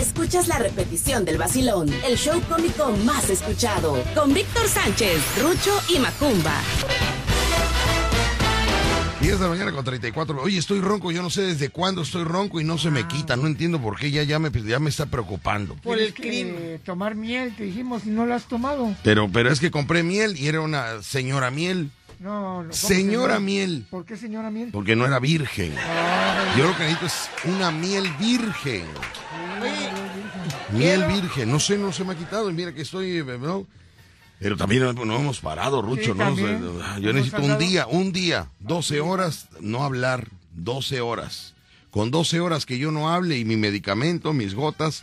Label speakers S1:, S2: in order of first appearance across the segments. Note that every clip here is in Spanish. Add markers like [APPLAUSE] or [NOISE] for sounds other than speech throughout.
S1: escuchas la repetición del vacilón, el show cómico más escuchado, con Víctor Sánchez, Rucho y Macumba.
S2: 10 de la mañana con 34. Oye, estoy ronco, yo no sé desde cuándo estoy ronco y no se me quita. No entiendo por qué, ya, ya, me, ya me está preocupando.
S3: Por el clima. Tomar miel, te dijimos, y no lo has tomado.
S2: Pero, pero es que compré miel y era una señora miel.
S3: No, no.
S2: Señora miel.
S3: ¿Por qué señora miel?
S2: Porque no era virgen. Yo lo que necesito es una miel virgen. Miel virgen. No sé, no se me ha quitado. Mira que estoy. ¿no? Pero también no, hemos parado, Rucho.
S3: Sí,
S2: ¿no? Yo necesito un día, un día, 12 horas, no hablar, 12 horas. Con 12 horas que yo no hable y mi medicamento, mis gotas,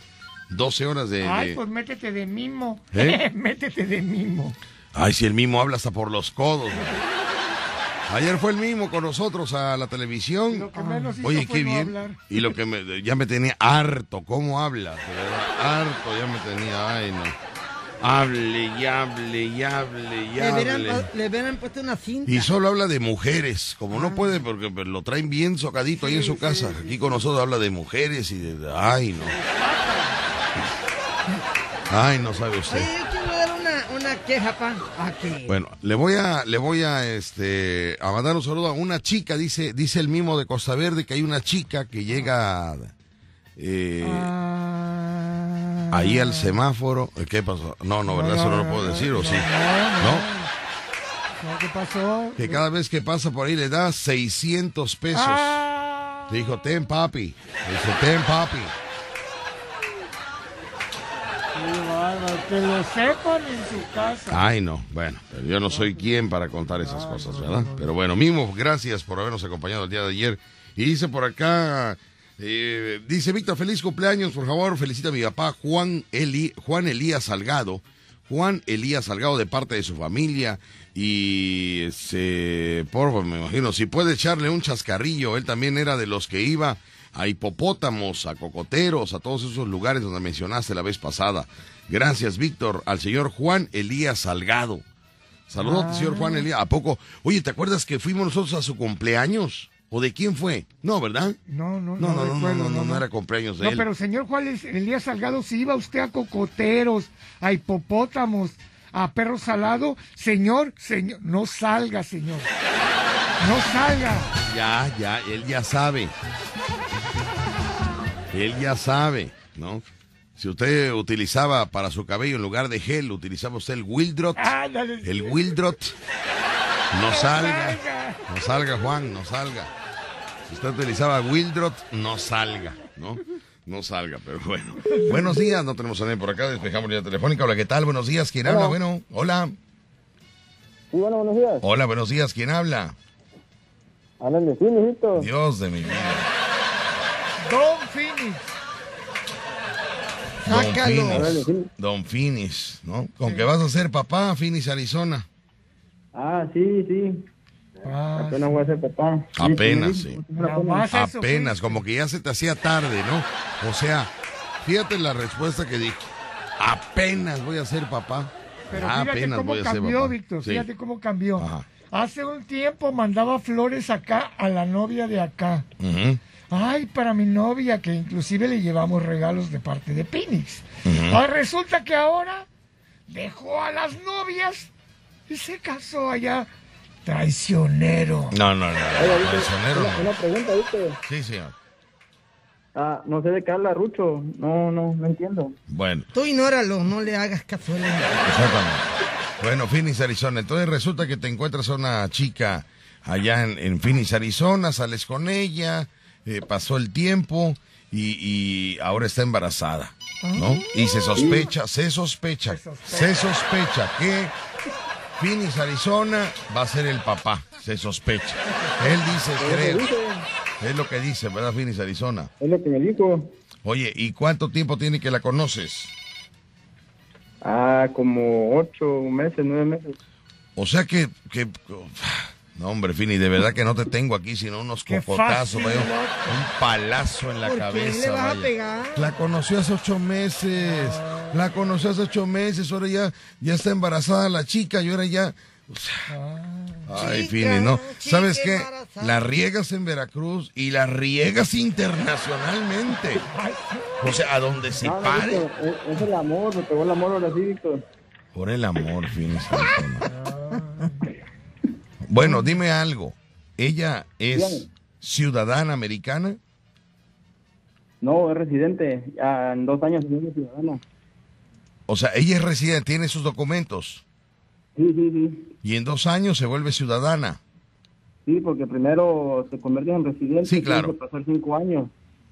S2: 12 horas de...
S3: Ay,
S2: de-
S3: pues métete de mimo.
S2: ¿Eh? [LAUGHS]
S3: métete de mimo.
S2: Ay, si el mismo habla hasta por los codos. Ayer fue el mismo con nosotros a la televisión.
S3: Lo que menos hizo
S2: Oye,
S3: fue
S2: qué
S3: no
S2: bien.
S3: hablar.
S2: Y lo que me, ya me tenía harto, ¿cómo habla? Harto ya me tenía, ay no. Hable y hable y hable y hable.
S4: le hubieran puesto una cinta.
S2: Y solo habla de mujeres, como
S3: Ah.
S2: no puede porque lo traen bien socadito ahí en su casa. Aquí con nosotros habla de mujeres y de... Ay, no. Ay, no sabe usted.
S4: Oye, yo quiero dar una, una queja, pa. Aquí.
S2: Bueno, le voy a, le voy a, este, a mandar un saludo a una chica, dice, dice el mismo de Costa Verde que hay una chica que llega eh,
S3: Ah.
S2: ahí al semáforo. ¿Qué pasó? No, no, ¿verdad? Eso no lo puedo decir, ¿o sí? ¿No?
S3: ¿Qué pasó?
S2: Que cada vez que pasa por ahí le da 600 pesos.
S3: Ah.
S2: Dijo, ten papi. Dice, ten papi.
S3: Que lo sepan en su casa.
S2: Ay, no, bueno, yo no soy quien para contar esas cosas, ¿verdad? Pero bueno, Mimo, gracias por habernos acompañado el día de ayer. Y dice por acá, eh, dice Víctor, feliz cumpleaños, por favor, felicita a mi papá Juan, Eli, Juan Elías Salgado. Juan Elías Salgado de parte de su familia y este, por me imagino, si puede echarle un chascarrillo, él también era de los que iba a hipopótamos, a cocoteros, a todos esos lugares donde mencionaste la vez pasada. Gracias, Víctor, al señor Juan Elías Salgado. Saludos, señor Juan Elías. ¿A poco? Oye, ¿te acuerdas que fuimos nosotros a su cumpleaños? ¿O de quién fue? No, ¿verdad?
S3: No, no,
S2: No, no, no, no,
S3: recuerdo,
S2: no, no, no era cumpleaños de
S3: No,
S2: él.
S3: pero señor Juan Elías Salgado, si iba usted a cocoteros, a hipopótamos, a perro salado, señor, señor, no salga, señor. No salga.
S2: Ya, ya, él ya sabe. Él ya sabe, ¿no? Si usted utilizaba para su cabello en lugar de gel, utilizaba usted el Wildrot.
S3: Ándale.
S2: El Wildrot. No salga. No salga, Juan, no salga. Si usted utilizaba Wildrot, no salga, ¿no? No salga, pero bueno. Buenos días, no tenemos a nadie por acá, despejamos la telefónica. Hola, ¿qué tal? Buenos días, ¿quién habla? Bueno, hola.
S5: Sí, bueno, buenos días.
S2: Hola, buenos días, ¿quién habla?
S5: De sí, mijito.
S2: Dios de mi vida.
S3: Don Phoenix.
S4: Sácalo.
S2: Finis.
S5: sí.
S2: Don Finis, ¿no? Con que vas a ser papá, Finis, Arizona.
S5: Ah, sí, sí.
S3: Ah,
S5: Apenas voy a ser papá.
S2: Apenas, sí.
S3: Eso,
S2: Apenas, como que ya se te hacía tarde, ¿no? O sea, fíjate la respuesta que dijo. Apenas voy a ser papá.
S3: Pero
S2: Ah,
S3: fíjate
S2: apenas
S3: cómo
S2: voy a ser
S3: cambió,
S2: papá.
S3: Víctor.
S2: Sí.
S3: Fíjate cómo cambió.
S2: Ajá.
S3: Hace un tiempo mandaba flores acá a la novia de acá.
S2: Ujú.
S3: Ay, para mi novia, que inclusive le llevamos regalos de parte de Phoenix. Ah, resulta que ahora dejó a las novias y se casó allá. Traicionero.
S2: No, no, no. No, traicionero
S5: Una,
S2: no.
S5: una pregunta, ¿viste?
S2: Sí, señor.
S5: Ah, no sé de qué habla Rucho. No, no, no entiendo.
S2: Bueno,
S4: Tú ignóralo, no le hagas él.
S2: exactamente. Bueno, Phoenix, Arizona. Entonces resulta que te encuentras a una chica allá en, en Phoenix, Arizona, sales con ella, eh, pasó el tiempo y, y ahora está embarazada, ¿no? Y se sospecha, se sospecha,
S3: Se sospecha.
S2: se sospecha que Phoenix, Arizona va a ser el papá, se sospecha. Él dice, creo, es lo que dice, ¿verdad, Phoenix, Arizona?
S5: Es lo que me dijo.
S2: Oye, ¿y cuánto tiempo tiene que la conoces?
S5: Ah, como ocho meses, nueve meses.
S2: O sea que, que no hombre, Fini, de verdad que no te tengo aquí, sino unos
S3: Qué
S2: cocotazos, vaya, un palazo en la
S4: ¿Por qué
S2: cabeza.
S4: le vas a pegar?
S2: La conoció hace ocho meses, la conoció hace ocho meses, ahora ya, ya está embarazada la chica y ahora ya, Ay,
S4: Chica,
S2: Fini, ¿no?
S4: chica
S2: ¿Sabes qué?
S4: embarazada.
S2: La riegas en Veracruz y la riegas internacionalmente. O sea, a donde se
S5: No, no,
S2: pare.
S5: Víctor, es el amor, me pegó el amor ahora sí, Víctor.
S2: Por el amor, Fini. Bueno, dime algo. ¿Ella es ciudadana americana?
S5: No, es residente. Ya en dos años es ciudadana.
S2: O sea, ella es residente, tiene sus documentos.
S5: Sí, sí, sí.
S2: Y en dos años se vuelve ciudadana.
S5: Sí, porque primero te conviertes en residente.
S2: Sí, claro.
S5: Pasar cinco años.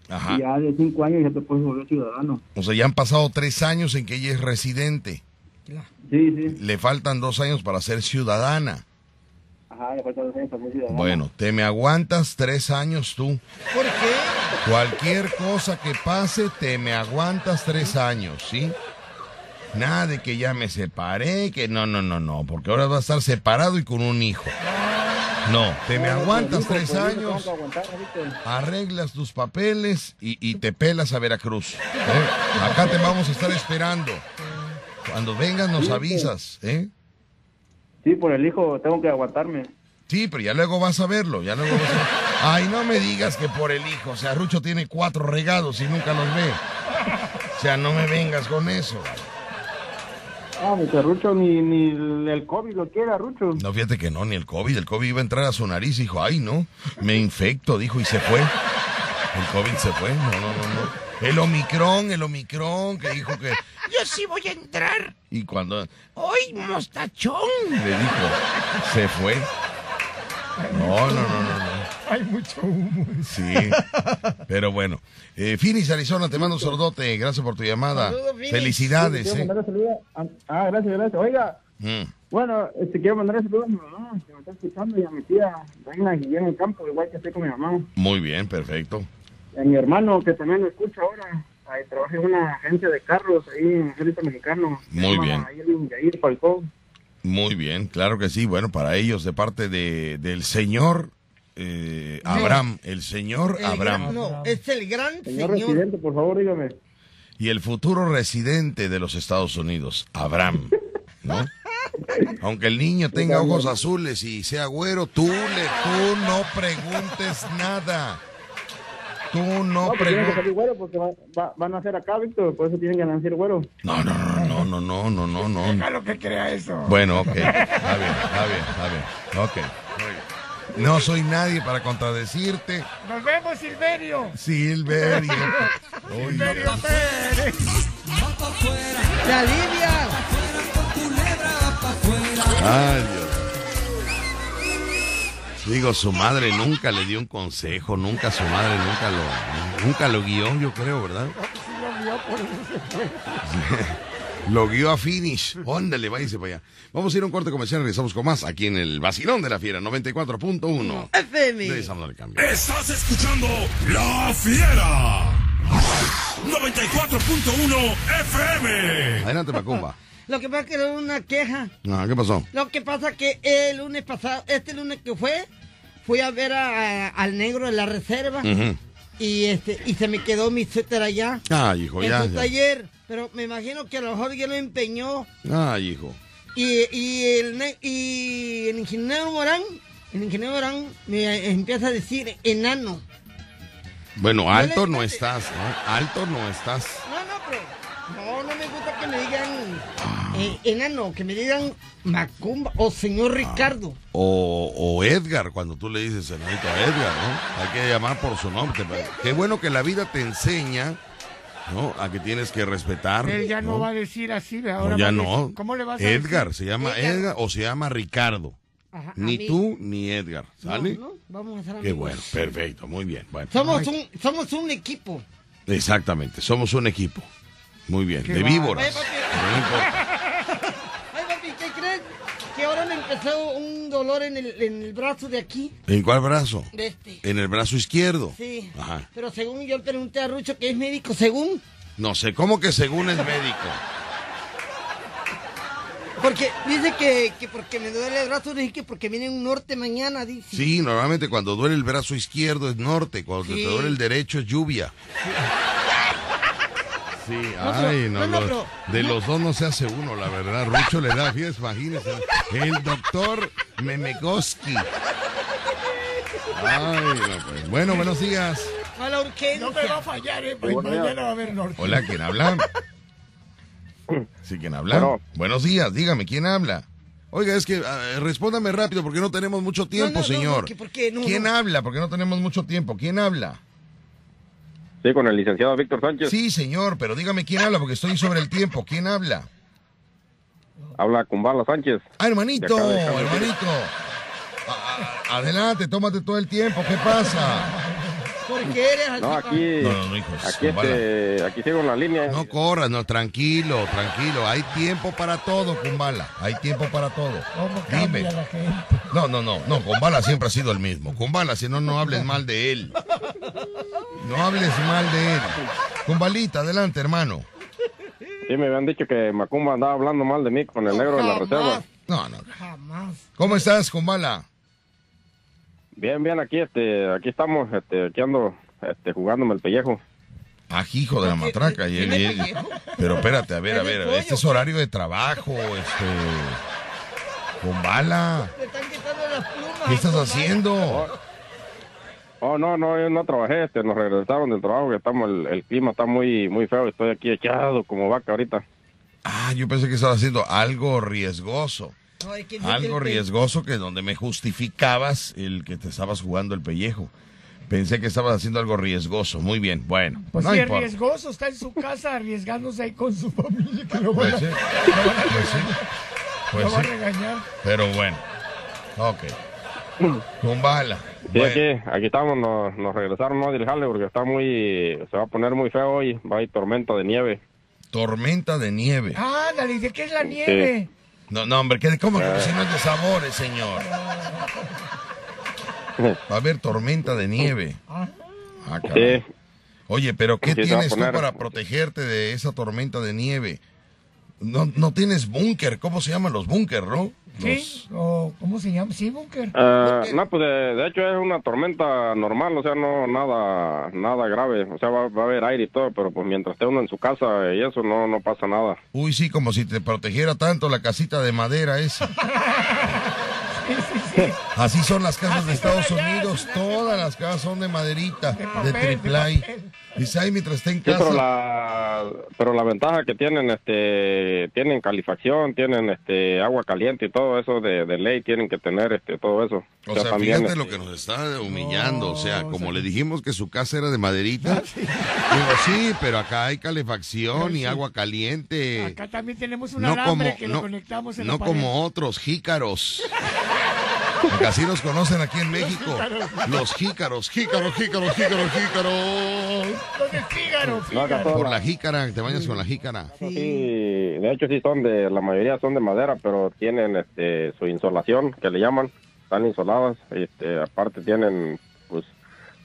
S2: Ajá.
S5: Y ya de cinco años ya te puedes volver ciudadano.
S2: O sea, ya han pasado tres años en que ella es residente.
S5: Sí, sí.
S2: Le faltan dos años para ser ciudadana.
S5: Ajá.
S2: Bueno, te me aguantas tres años tú.
S4: ¿Por qué?
S2: Cualquier cosa que pase, te me aguantas tres años, ¿sí? Nada de que ya me separé, que no, no, no, no, porque ahora vas a estar separado y con un hijo. No, te me aguantas
S5: Por
S2: tres
S5: tengo
S2: años, arreglas tus papeles y, y te pelas a Veracruz. ¿eh? Acá te vamos a estar esperando. Cuando vengas nos avisas, ¿eh?
S5: Sí, por el hijo tengo que aguantarme.
S2: Sí, pero ya luego vas a verlo, ya luego vas a. Ay, no me digas que por el hijo, o sea, Rucho tiene cuatro regados y nunca los ve. O sea, no me vengas con eso.
S5: Ah, mi Rucho ni, ni el COVID lo quiera, Rucho.
S2: No, fíjate que no, ni el COVID, el COVID iba a entrar a su nariz y dijo, ay, no, me infecto, dijo, y se fue. El COVID se fue, no, no, no, no. El Omicron, el Omicron, que dijo que yo sí voy a entrar. Y cuando, ¡ay, mostachón! Le dijo, se fue. No, no, no, no, no.
S3: Hay mucho humo.
S2: Sí, pero bueno. Eh, Finis, Arizona, te mando un sordote. Gracias por tu llamada.
S4: Saludos.
S2: Felicidades.
S5: Quiero
S2: eh.
S5: a- Ah, gracias, gracias. Oiga,
S2: Mm,
S5: bueno, este, quiero mandarle saludos a mi mamá, que me está escuchando, y a mi tía, Reina Guillermo Campo, igual que estoy con mi mamá.
S2: Muy bien, perfecto.
S5: A mi hermano, que también lo escucha ahora. Ahí trabaja en una agencia de carros, ahí en el ejército mexicano.
S2: Muy bien.
S5: Ahí en Yair Falcón.
S2: Muy bien, claro que sí. Bueno, para ellos, de parte de, del señor eh, Abraham, el señor
S4: El
S2: Abraham
S4: gran- no, es el gran
S5: Señor,
S4: señor.
S5: residente, por favor, dígame.
S2: y el futuro residente de los Estados Unidos, Abraham, ¿no? [LAUGHS] Aunque el niño tenga ojos azules y sea güero, tú, le, tú no preguntes nada. Tú no,
S5: no preguntas. Tienen que güero porque va, va, van a hacer acá, Víctor. Por eso tienen que nacer güero.
S2: No, no, no, no, no, no, no, no. no.
S3: Deja lo que crea eso.
S2: Bueno, ok. Está bien, está bien, está bien. Ok. No soy nadie para contradecirte.
S3: Nos vemos, Silverio.
S2: Silverio. [LAUGHS]
S3: Silverio Pérez.
S4: ¡La Lidia!
S2: ¡Ay, Dios! Digo, su madre nunca le dio un consejo, nunca su madre nunca lo, nunca lo guió, yo creo, ¿verdad?
S3: Sí [LAUGHS] lo
S2: guió a finish. Óndale, váyase para allá. Vamos a ir a un corte comercial, regresamos con más aquí en el Vacilón de la Fiera, 94.1.
S4: FM.
S2: Regresamos al cambio.
S6: Estás escuchando La Fiera. 94.1 FM.
S2: Adelante, Macumba.
S4: Lo que pasa es que era una queja.
S2: Ah, ¿Qué pasó?
S4: Lo que pasa que el lunes pasado, este lunes que fue, fui a ver a- al negro de la reserva
S2: Ujú.
S4: y este y se me quedó mi suéter allá
S2: Ay, hijo,
S4: en
S2: ya.
S4: su
S2: ya.
S4: taller. Pero me imagino que a lo mejor ya lo empeñó
S2: Ay, hijo.
S4: y, y, el, ne- y el ingeniero Morán, el ingeniero Morán me empieza a decir enano.
S2: Bueno, alto no estás, ¿no? Alto no estás.
S4: No, no, pero no, no me gusta que me digan eh, enano, que me digan Macumba o señor Ricardo.
S2: O, o Edgar, cuando tú le dices señorito a Edgar, ¿no? Hay que llamar por su nombre. Qué bueno que la vida te enseña, ¿no? A que tienes que respetar.
S3: Él ya no, va a decir así, ahora
S2: No, ya
S3: va
S2: no.
S3: decir- ¿Cómo le vas a
S2: Edgar,
S3: decir?
S2: se llama
S4: Edgar.
S2: Edgar o se llama Ricardo.
S4: Ajá,
S2: Ni tú ni Edgar, ¿sale?
S4: no, vamos a ser
S2: Qué
S4: amigos.
S2: bueno, perfecto, muy bien. Bueno,
S4: Somos un, somos un equipo.
S2: exactamente, somos un equipo. Muy bien,
S3: Qué
S2: de
S3: bárbaro.
S2: víboras.
S4: Ay, papi.
S2: No importa.
S4: Ay, papi, ¿qué crees? Que ahora me empezó un dolor en el, en el brazo de aquí,
S2: ¿En cuál brazo?
S4: de este.
S2: En el brazo izquierdo.
S4: Sí.
S2: Ajá.
S4: Pero según yo pregunté a Rucho, que es médico, según.
S2: No sé, ¿cómo que según es médico?
S4: Porque dice que, que porque me duele el brazo, dije que porque viene un norte mañana, dice.
S2: Sí, normalmente cuando duele el brazo izquierdo es norte, cuando
S4: Sí.
S2: te duele el derecho es lluvia. Sí,
S4: Pero-
S2: ay, no,
S4: no, no,
S2: los- de los dos no se hace uno, la verdad. Rucho le da fiesta, imagínese. El doctor Memegoski. Ay, no, pues. Bueno, buenos días.
S4: A la urgencia.
S3: No me va a fallar, ¿eh? Pues mañana va a haber norte.
S2: Hola, ¿quién habla? Sí, ¿quién habla?
S7: Bueno.
S2: Buenos días, dígame, ¿quién habla? Oiga, es que ah, respóndame rápido porque no tenemos mucho tiempo,
S4: no, no,
S2: señor. ¿Quién
S4: no.
S2: habla? Porque no tenemos mucho tiempo. ¿Quién habla?
S7: Sí, con el licenciado Víctor Sánchez.
S2: Sí, señor, pero dígame quién habla porque estoy sobre el tiempo. ¿Quién habla?
S7: Habla Kumbala Sánchez.
S2: Ah, hermanito,
S7: De de
S2: hermanito. A- a- adelante, tómate todo el tiempo. ¿Qué pasa?
S4: ¿Por qué eres así?
S7: No, aquí,
S2: No, no, no, hijos,
S7: aquí, este, aquí sigo en la línea.
S2: No corras, no, tranquilo, tranquilo. Hay tiempo para todo, Kumbala. Hay tiempo para todo.
S3: ¿Cómo
S2: Dime.
S3: cambia la gente?
S2: No, no, no, no, Kumbala siempre ha sido el mismo. Kumbala, si no, no hables mal de él. No hables mal de él. Kumbalita, adelante, hermano.
S7: Sí, me habían dicho que Macumba andaba hablando mal de mí con el negro de la reserva.
S2: No, no.
S4: Jamás.
S2: ¿Cómo estás, Kumbala?
S7: Bien, bien, aquí, este, aquí estamos, este, aquí ando, este, jugándome el pellejo.
S2: Ah, hijo de la matraca. Y él, y él- Pero espérate, a ver, a ver, este es horario de trabajo, este...
S4: Las plumas.
S2: ¿qué estás haciendo?
S7: Oh, no, no, yo no trabajé, este, nos regresaron del trabajo, que estamos, el, el clima está muy, muy feo, estoy aquí echado como vaca ahorita.
S2: Ah, yo pensé que estaba haciendo algo riesgoso.
S4: No, es que-
S2: Algo riesgoso que donde me justificabas el que te estabas jugando el pellejo. Pensé que estabas haciendo algo riesgoso. Muy bien, bueno.
S3: Pues
S2: no
S3: sí, es riesgoso, está en su casa arriesgándose ahí con su [LAUGHS] familia, que lo van
S2: Pues
S3: a,
S2: sí, [LAUGHS] pues sí, pues
S3: lo va a
S2: sí.
S3: regañar.
S2: Pero bueno. Ok. [CLEARS THROAT] Con bala.
S7: Sí,
S2: Bueno,
S7: aquí, aquí estamos, nos, nos regresaron ¿no? del jale porque está muy, se va a poner muy feo hoy, va a ir tormenta de nieve.
S2: tormenta de nieve.
S3: Ándale, ¿y de qué es la nieve?
S2: No, no, hombre, ¿qué- ¿cómo que si no es de sabores, señor? Va a haber tormenta de nieve. Ah, Oye, pero ¿qué tienes tú para protegerte de esa tormenta de nieve? No, no tienes búnker, ¿cómo se llaman los búnker, no?
S3: ¿Sí? ¿O cómo se llama? Sí, Bunker.
S7: Ah, no, pues de, de hecho es una tormenta normal, o sea, no nada nada grave, o sea, va, va a haber aire y todo, pero pues mientras esté uno en su casa y eso no no pasa nada.
S2: Uy, sí, como si te protegiera tanto la casita de madera esa. [LAUGHS] [LAUGHS] Así son las casas de Estados Unidos, todas las casas son de maderita,
S3: De
S2: de
S3: papel, de.
S2: Dice, ay, mientras esté en
S7: Sí, pero
S2: casa.
S7: la pero la ventaja que tienen este tienen calefacción, tienen este agua caliente y todo eso de, de ley tienen que tener este todo eso.
S2: O sea,
S7: también,
S2: fíjate
S7: este,
S2: lo que nos está humillando. o sea, como
S3: o sea-
S2: le dijimos que su casa era de maderita. Digo, sí, pero acá hay calefacción y agua caliente.
S3: Acá también tenemos un
S2: No
S3: alambre
S2: como,
S3: que
S2: no,
S3: lo conectamos en
S2: no
S3: la pared.
S2: como otros jícaros. [LAUGHS] Porque así nos conocen aquí en México. Los jícaros, jícaros, jícaros, jícaros, jícaros.
S3: Los
S2: Por la jícara, te bañas con la jícara.
S7: Sí, de hecho sí son de, la mayoría son de madera, pero tienen este su insolación, que le llaman, están insoladas, este, aparte tienen pues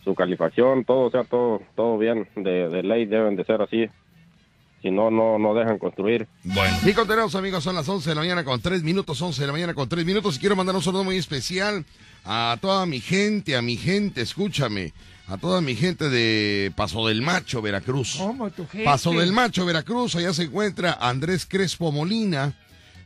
S7: su calefacción, todo, o sea, todo, todo bien, de, de ley deben de ser así, si no, no, no dejan construir.
S2: Bueno. Y continuamos, amigos, son las 11 de la mañana con 3 minutos, 11 de la mañana con 3 minutos. Y quiero mandar un saludo muy especial a toda mi gente, a mi gente, escúchame, a toda mi gente de Paso del Macho, Veracruz.
S3: ¿Cómo tu gente?
S2: Paso del Macho, Veracruz, allá se encuentra Andrés Crespo Molina,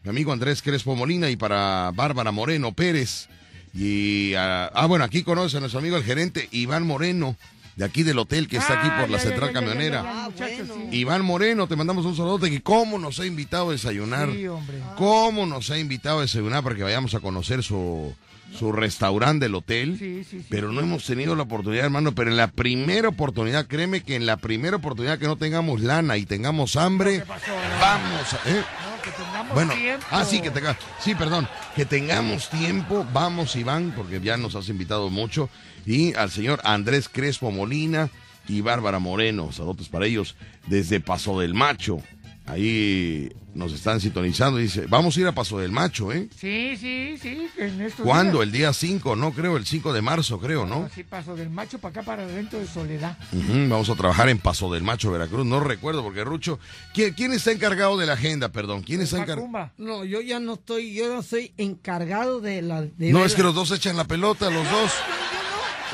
S2: mi amigo Andrés Crespo Molina, y para Bárbara Moreno Pérez. Y, ah, ah, bueno, aquí conoce a nuestro amigo el gerente Iván Moreno, de aquí del hotel que está aquí
S3: Ah,
S2: por la
S3: ya,
S2: central
S3: ya, ya,
S2: camionera.
S3: ya, ya,
S4: Ah,
S3: muchachos,
S4: bueno.
S3: sí.
S2: Iván Moreno, te mandamos un saludo que cómo nos ha invitado a desayunar.
S3: Sí, hombre.
S2: ¿Cómo nos ha invitado a desayunar para que vayamos a conocer su, su restaurante del hotel?
S3: Sí, sí, sí.
S2: Pero no hemos tenido la oportunidad, hermano. Pero en la primera oportunidad, créeme que en la primera oportunidad que no tengamos lana y tengamos hambre,
S3: ¿Qué pasó?
S2: vamos a... ¿eh?
S3: No, que tengamos
S2: Bueno,
S3: tiempo.
S2: ah, sí, que tenga, sí, perdón, que tengamos tiempo, vamos Iván, porque ya nos has invitado mucho, y al señor Andrés Crespo Molina y Bárbara Moreno, saludos para ellos, desde Paso del Macho, ahí nos están sintonizando, dice, vamos a ir a Paso del Macho, ¿eh?
S3: Sí, sí, sí. En estos
S2: ¿Cuándo?
S3: días.
S2: El día 5, no creo, el 5 de marzo, creo, ¿no?
S3: Así paso del macho para acá, para adentro de Soledad.
S2: Vamos a trabajar en Paso del Macho, Veracruz, no recuerdo, porque Rucho, ¿quién, quién está encargado de la agenda, perdón? ¿Quién está encargado?
S4: No, yo ya no estoy, yo no soy encargado de la... De
S2: No, es que los dos echan la pelota, los dos.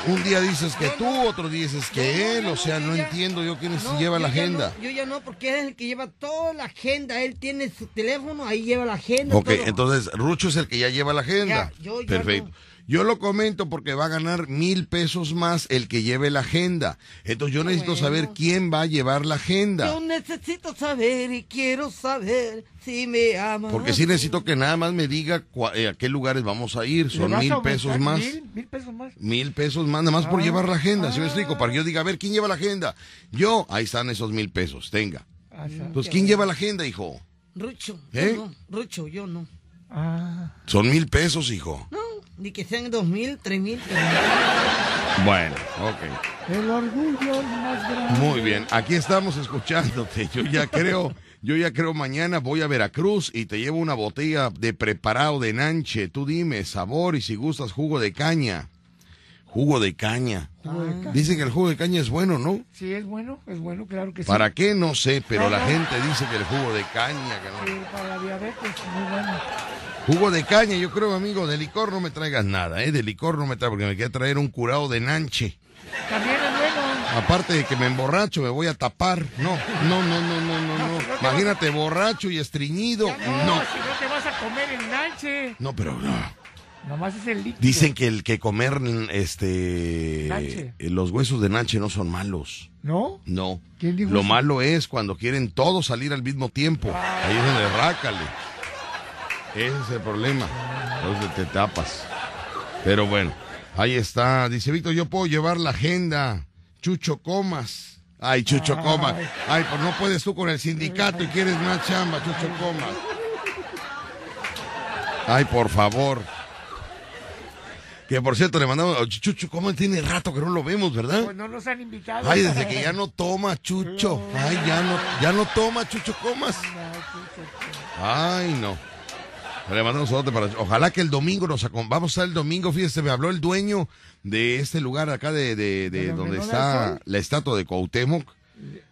S2: Un día dices que tú, otro día dices que él, o sea, no entiendo yo quién es-
S4: No,
S2: lleva la agenda.
S4: yo ya no, porque él es el que lleva toda la agenda. Él tiene su teléfono, ahí lleva la agenda.
S2: Ok,
S4: todo.
S2: entonces Rucho es el que ya lleva la agenda.
S4: Ya, yo ya
S2: Perfecto.
S4: no.
S2: Yo lo comento porque va a ganar mil pesos más el que lleve la agenda. Entonces yo necesito
S4: Bueno.
S2: saber quién va a llevar la agenda.
S4: Yo necesito saber y quiero saber si me amas.
S2: Porque sí necesito que nada más me diga cua- eh, a qué lugares vamos a ir.
S3: ¿Le
S2: Son mil pesos más.
S3: Mil, mil pesos más.
S2: Mil pesos más, nada más por
S3: Ah,
S2: llevar la agenda, ¿sí me
S3: ah.
S2: explico? Para que yo diga, a ver, ¿quién lleva la agenda? Yo, ahí están esos mil pesos, tenga.
S3: Ah,
S2: Pues, ¿quién lleva la agenda, hijo?
S4: Rucho,
S2: ¿Eh?
S4: yo no. Rucho, yo no.
S3: ah.
S2: Son mil pesos, hijo.
S4: No, ni que sean dos mil, tres mil.
S2: Bueno, ok.
S3: El orgullo es más grande.
S2: Muy bien, aquí estamos escuchándote. Yo ya creo, yo ya creo mañana voy a Veracruz y te llevo una botella de preparado de nanche. Tú dime, sabor y si gustas jugo de caña. Jugo de caña. Dicen que el jugo de caña es bueno, ¿no?
S3: Sí, es bueno, es bueno, claro que sí.
S2: ¿Para qué? No sé, pero la gente dice que el jugo de caña, que no.
S3: Sí, para la diabetes, muy bueno.
S2: Jugo de caña, yo creo, amigo, de licor no me traigas nada, ¿eh? De licor no me traigas, porque me quiere traer un curado de nanche.
S3: También es bueno.
S2: Aparte de que me emborracho, me voy a tapar. No, no, no, no, no, no, no. Imagínate borracho y estreñido.
S3: No,
S2: No.
S3: si no te vas a comer el nanche.
S2: No, pero no.
S3: Nomás es el líquido.
S2: Dicen que el que comer este
S3: Nanche.
S2: eh, los huesos de nanche no son malos.
S3: ¿No?
S2: No.
S3: ¿Quién dijo
S2: Lo
S3: eso?
S2: malo es cuando quieren todos salir al mismo tiempo. Ahí es donde rácale. Ese es el problema. Entonces te tapas. Pero bueno, ahí está. Dice Víctor, yo puedo llevar la agenda. Chucho Comas. Ay, Chucho Comas. Ay, pues no puedes tú con el sindicato y quieres más chamba, Chucho Comas. Ay, por favor. Que por cierto, le mandamos. Chucho Comas tiene rato que no lo vemos, ¿verdad?
S3: Pues no nos han invitado.
S2: Ay, desde que ya no toma Chucho. Ay, ya no, ya no toma Chucho Comas. Ay, no. Le mandamos un saludo para. Ojalá que el domingo nos Vamos a estar el domingo, fíjese, me habló el dueño de este lugar acá de, de, de
S3: ¿De donde no
S2: está la estatua de Cuauhtémoc,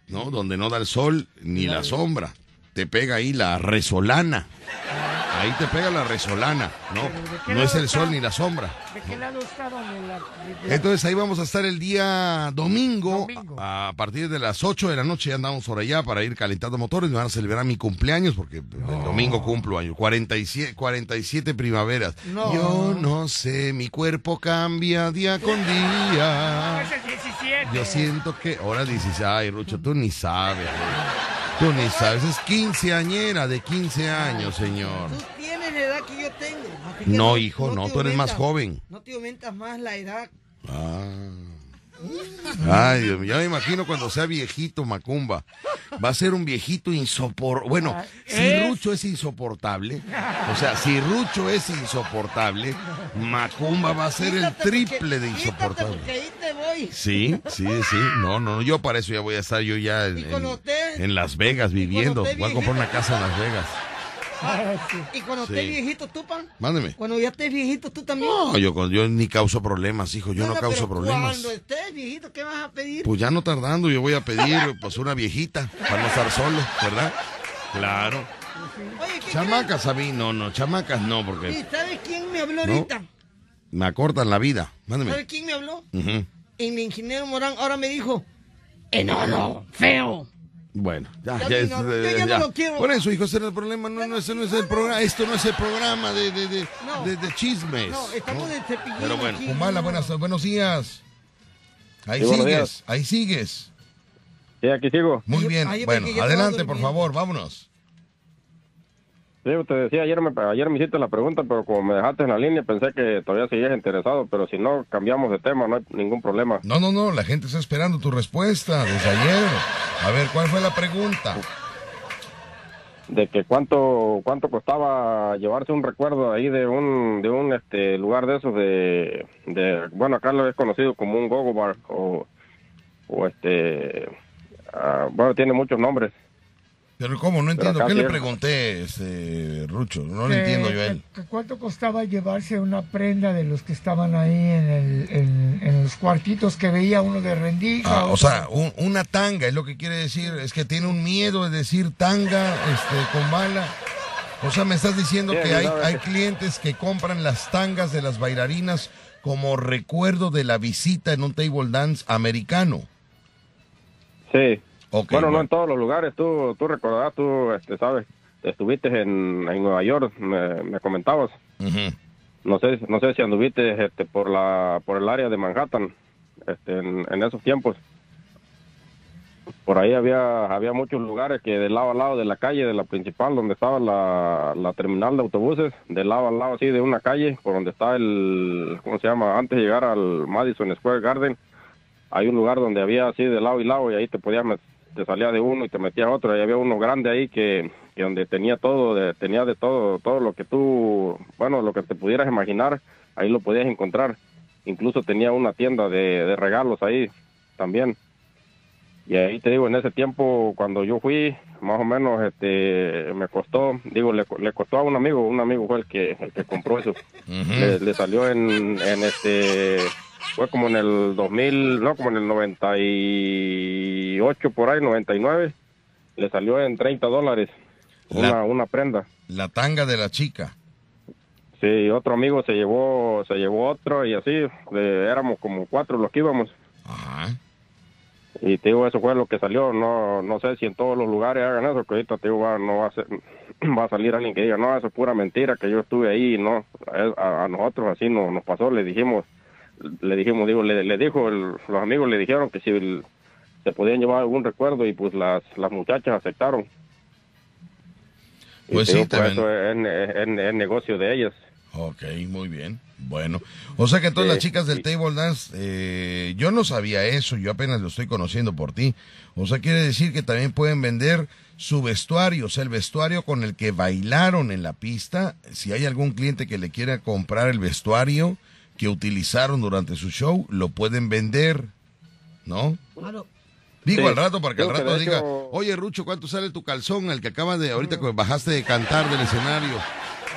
S2: ¿no? Donde no da el sol ni la sombra. Te pega ahí la resolana. Ahí te pega la resolana, ¿no?
S3: ¿Pero de qué
S2: No es el sol ni la sombra.
S3: ¿De qué lado está donde
S2: Entonces ahí vamos a estar el día domingo,
S3: Domingo.
S2: a partir de las 8 de la noche ya andamos por allá para ir calentando motores, me van a celebrar mi cumpleaños porque el domingo cumplo años, 47, 47 primaveras. Yo no sé, mi cuerpo cambia día con día.
S3: es el 17.
S2: Yo siento que, ahora dices, ay Rucho, tú ni sabes. Tú ni sabes, es quinceañera de 15 años, señor.
S4: Tú tienes la edad que yo tengo.
S2: No, hijo, no, tú eres más joven.
S4: No te aumentas más la edad.
S2: Ay, ya me imagino cuando sea viejito Macumba. Va a ser un viejito insoportable. Bueno,
S3: Ah,
S2: si Rucho es insoportable, o sea, si Rucho es insoportable, Macumba va a ser el triple de insoportable. Sí, sí, sí. No, no, yo para eso ya voy a estar yo ya en, en- Las Vegas viviendo. Voy a comprar una casa en Las Vegas.
S4: Y cuando
S2: Sí.
S4: estés viejito, tú, pan.
S2: Mándeme.
S4: Cuando ya estés viejito, tú también.
S2: No, yo, con- yo ni causo problemas, hijo. Yo no,
S4: no,
S2: causo
S4: pero
S2: problemas.
S4: Cuando estés viejito, ¿qué vas a pedir?
S2: Pues ya no tardando, yo voy a pedir pues una viejita para no estar solo, ¿verdad? Claro.
S4: Oye, ¿qué
S2: Chamacas a mí, no, no, chamacas no, porque
S4: ¿Y sabes quién me habló
S2: No.
S4: ahorita?
S2: me acortan la vida. Mándeme.
S4: ¿Sabes quién me habló?
S2: Ujú.
S4: El ingeniero Morán ahora me dijo, enano, feo.
S2: Bueno, ya,
S4: Ya
S2: ya, es,
S4: no-
S2: eh,
S4: yo ya no lo quiero.
S2: Por eso, hijo, ese no es el problema, no, no, ese no es el programa, esto no es el programa de, de, de,
S4: No.
S2: de- de chismes.
S4: No, estamos de cepillín
S2: Pero bueno,
S4: aquí.
S2: Kumbala, buenas, buenos días. Ahí
S7: Sí,
S2: sigues,
S7: días.
S2: ahí sigues.
S7: Sí, aquí sigo.
S2: Muy bien, bueno, adelante, por favor, vámonos.
S7: Sí, te decía, ayer me, ayer me hiciste la pregunta, pero como me dejaste en la línea, pensé que todavía seguías interesado, pero si no, cambiamos de tema, no hay ningún problema.
S2: No, no, no, la gente está esperando tu respuesta desde ayer. A ver, ¿cuál fue la pregunta?
S7: De que cuánto cuánto costaba llevarse un recuerdo ahí de un de un este lugar de esos de, de bueno, acá lo es conocido como un gogo bar o, o este ah, bueno, tiene muchos nombres.
S2: Pero ¿cómo? No entiendo. ¿Qué le pregunté, este, Rucho? No le entiendo yo a él.
S3: ¿Cuánto costaba llevarse una prenda de los que estaban ahí en, el, en, en los cuartitos que veía uno de rendija?
S2: Ah, o sea, un- una tanga es lo que quiere decir. Es que tiene un miedo de decir tanga este, con bala. O sea, me estás diciendo
S7: Sí,
S2: que hay, hay clientes que compran las tangas de las bailarinas como recuerdo de la visita en un table dance americano.
S7: Sí. Bueno, no en todos los lugares. Tú, tú recordarás, tú, este, sabes, estuviste en, en Nueva York, me, me comentabas. No sé, no sé si anduviste este, por la, por el área de Manhattan, este, en, en esos tiempos. Por ahí había, había muchos lugares que de lado a lado de la calle, de la principal, donde estaba la, la terminal de autobuses, de lado a lado así de una calle, por donde está el, ¿cómo se llama? Antes de llegar al Madison Square Garden, hay un lugar donde había así de lado y lado y ahí te podías, te salía de uno y te metías a otro y había uno grande ahí que, que donde tenía todo, de- tenía de todo, todo lo que tú, bueno, lo que te pudieras imaginar, ahí lo podías encontrar. Incluso tenía una tienda de, de regalos ahí también. Y ahí te digo, en ese tiempo, cuando yo fui, más o menos, este, me costó, digo, le, le costó a un amigo, un amigo fue el que, el que compró eso. [LAUGHS] le, le salió en, en este, fue como en el 2000, no, como en el 98 por ahí, 99, le salió en 30 dólares una, una prenda.
S2: La tanga de la chica.
S7: Sí, otro amigo se llevó, se llevó otro y así, éramos como cuatro los que íbamos.
S2: Ajá.
S7: Y te digo, eso fue lo que salió. No no sé si en todos los lugares hagan eso, que ahorita te digo, va, no va a, ser, [CLEARS THROAT] va a salir alguien que diga, no, eso es pura mentira, que yo estuve ahí. No, a, a nosotros así no, nos pasó, le dijimos, le dijimos, digo, le, le dijo, el- los amigos le dijeron que si el- se podían llevar algún recuerdo y pues las, las muchachas aceptaron.
S2: Pues sí,
S7: digo, pues, eso es, es- es- es negocio de ellas.
S2: Ok, muy bien. Bueno, o sea que entonces
S7: Sí,
S2: las chicas del table dance, eh, yo no sabía eso, yo apenas lo estoy conociendo por ti. O sea, quiere decir que también pueden vender su vestuario, o sea, el vestuario con el que bailaron en la pista. Si hay algún cliente que le quiera comprar el vestuario que utilizaron durante su show, lo pueden vender, ¿no?
S4: Claro.
S2: Digo
S7: Sí.
S2: al rato para que al
S7: Creo
S2: rato diga,
S7: hecho-
S2: oye Rucho, ¿cuánto sale tu calzón? El que acaba de, ahorita que bajaste de cantar del escenario.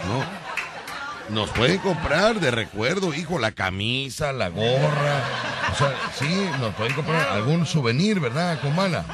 S2: No. Nos pueden comprar de recuerdo, hijo, la camisa, la gorra. O sea, sí, nos pueden comprar algún souvenir, ¿verdad, Comala?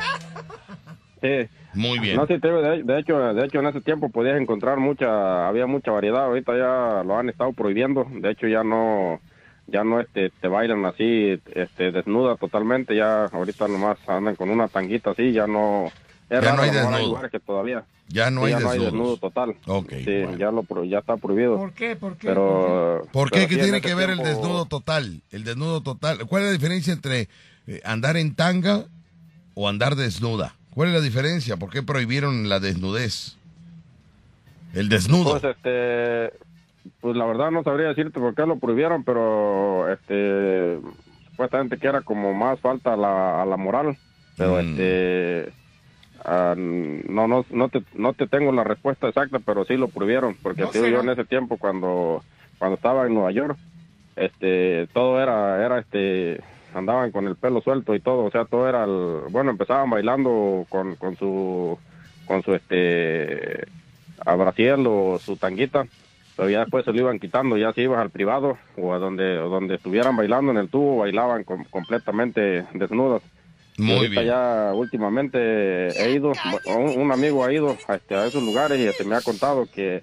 S7: Sí.
S2: Muy bien.
S7: No, sí, de, de hecho, de hecho en ese tiempo podías encontrar mucha, había mucha variedad. Ahorita ya lo han estado prohibiendo. De hecho ya no, ya no este, te bailan así, este, desnuda totalmente. Ya ahorita nomás andan con una tanguita así, ya no. Es
S2: Ya no
S7: raro,
S2: hay
S7: lo mejor
S2: desnudo.
S7: lugares que todavía.
S2: Ya no
S7: Sí,
S2: hay
S7: ya no hay desnudo total.
S2: Ok,
S7: Sí,
S2: bueno.
S7: ya lo, ya está prohibido.
S3: ¿Por qué? ¿Por qué?
S7: Pero.
S2: ¿Por qué?
S7: pero
S2: ¿Qué tiene que ver el
S7: tiempo-
S2: desnudo total? El desnudo total. ¿Cuál es la diferencia entre eh, andar en tanga o andar desnuda? ¿Cuál es la diferencia? ¿Por qué prohibieron la desnudez? El desnudo.
S7: Pues este, pues la verdad no sabría decirte por qué lo prohibieron, pero este, supuestamente que era como más falta a la, a la moral, pero
S2: Mm.
S7: este, ah, no, no, no te, no te tengo la respuesta exacta, pero sí lo prohibieron, porque
S3: ¿No
S7: yo en ese tiempo cuando, cuando estaba en Nueva York, este, todo era, era este, andaban con el pelo suelto y todo, o sea, todo era, el- bueno, empezaban bailando con, con su, con su este, a Brasil o su tanguita, pero ya después se lo iban quitando, ya se ibas al privado o a donde, o donde estuvieran bailando en el tubo, bailaban com- completamente desnudas.
S2: Muy bien.
S7: ya últimamente he ido, un, un amigo ha ido a, este, a esos lugares y este, me ha contado que,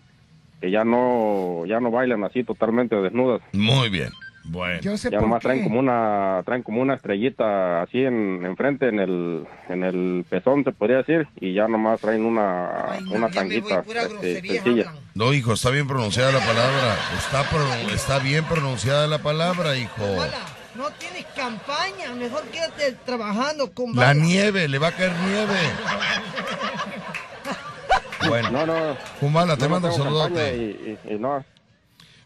S7: que ya no ya no bailan así totalmente desnudas.
S2: Muy bien. Bueno.
S3: Yo sé
S7: Ya nomás
S3: qué.
S7: traen como una traen como una estrellita así en enfrente en el en el pezón se podría decir y ya nomás traen una
S4: Ay,
S7: una tanguita este,
S4: hablan.
S2: No, hijo, está bien pronunciada la palabra. Está, pro- está bien pronunciada la palabra, hijo.
S4: No tienes campaña, mejor quédate trabajando con
S2: La nieve, le va a caer nieve. [LAUGHS] Bueno,
S7: No,
S2: te
S7: no,
S2: mando un saludote.
S7: Y, y- y no.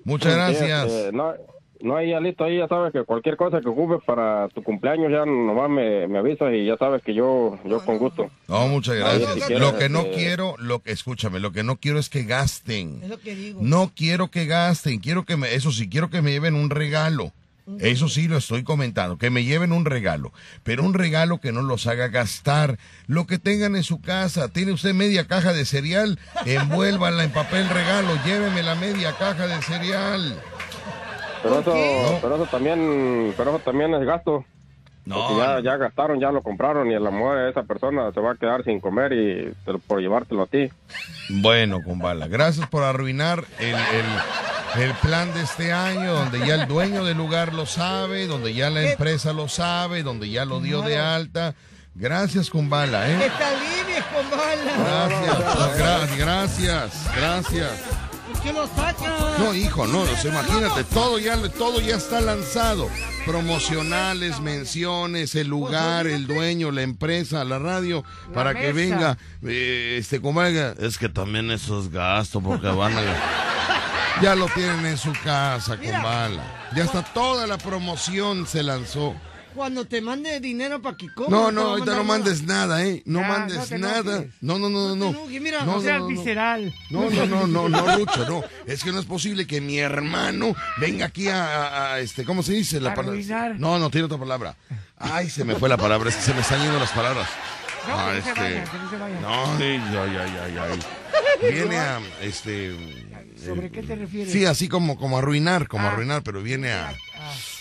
S2: Muchas
S7: Sí,
S2: gracias.
S7: este, no, no, ahí ya listo, ahí ya sabes que cualquier cosa que ocupes para tu cumpleaños ya nomás me, me avisas y ya sabes que yo, yo con gusto.
S2: No, muchas gracias.
S7: si quieres,
S2: Lo que no
S7: este-
S2: quiero, lo que escúchame, lo que no quiero es que gasten.
S4: Es lo que digo.
S2: No quiero que gasten, quiero que me, eso sí, quiero que me lleven un regalo. Eso sí lo estoy comentando, que me lleven un regalo, pero un regalo que no los haga gastar. Lo que tengan en su casa, tiene usted media caja de cereal, envuélvanla en papel regalo, lléveme la media caja de cereal.
S7: Pero
S4: ¿Por
S7: eso, pero eso también, pero eso también es gasto. Porque ya, ya gastaron, ya lo compraron y el amor de esa persona se va a quedar sin comer y te por llevártelo a ti.
S2: Bueno, Kumbala, gracias por arruinar el, el- el plan de este año, donde ya el dueño del lugar lo sabe, donde ya la empresa lo sabe, donde ya lo dio de alta. Gracias, Kumbala, ¿eh?
S4: Esta línea es con bala.
S2: Gracias, gra- gracias, gracias. No, hijo, no, no, imagínate, todo ya, todo ya está lanzado. Promocionales, menciones, el lugar, el dueño, la empresa, la radio, para que venga, eh, este, como es que también eso es gasto, porque van a... [LAUGHS] Ya lo tienen en su casa, con bala. Ya está toda la promoción se lanzó.
S4: Cuando te mande dinero para que comas.
S2: No, no, ahorita no mandes nada, ¿eh? No mandes nada. No, no, no, no, no.
S4: mira.
S2: No,
S3: No seas visceral.
S2: No, no, no, no, no, Lucho, no. Es que no es posible que mi hermano venga aquí a, a- a, este, ¿cómo se dice? La palabra.
S3: Arruinar.
S2: No, no, tiene otra palabra. Ay, se me fue la palabra, es que se me están yendo las palabras.
S3: No,
S2: Ah,
S3: que no se
S2: este,
S3: vaya, que no se vaya.
S2: No, ay, ay, ay, ay. Viene a, este,
S3: ¿Sobre qué te refieres?
S2: sí, así como, como arruinar, como
S3: Ah.
S2: arruinar, pero viene a,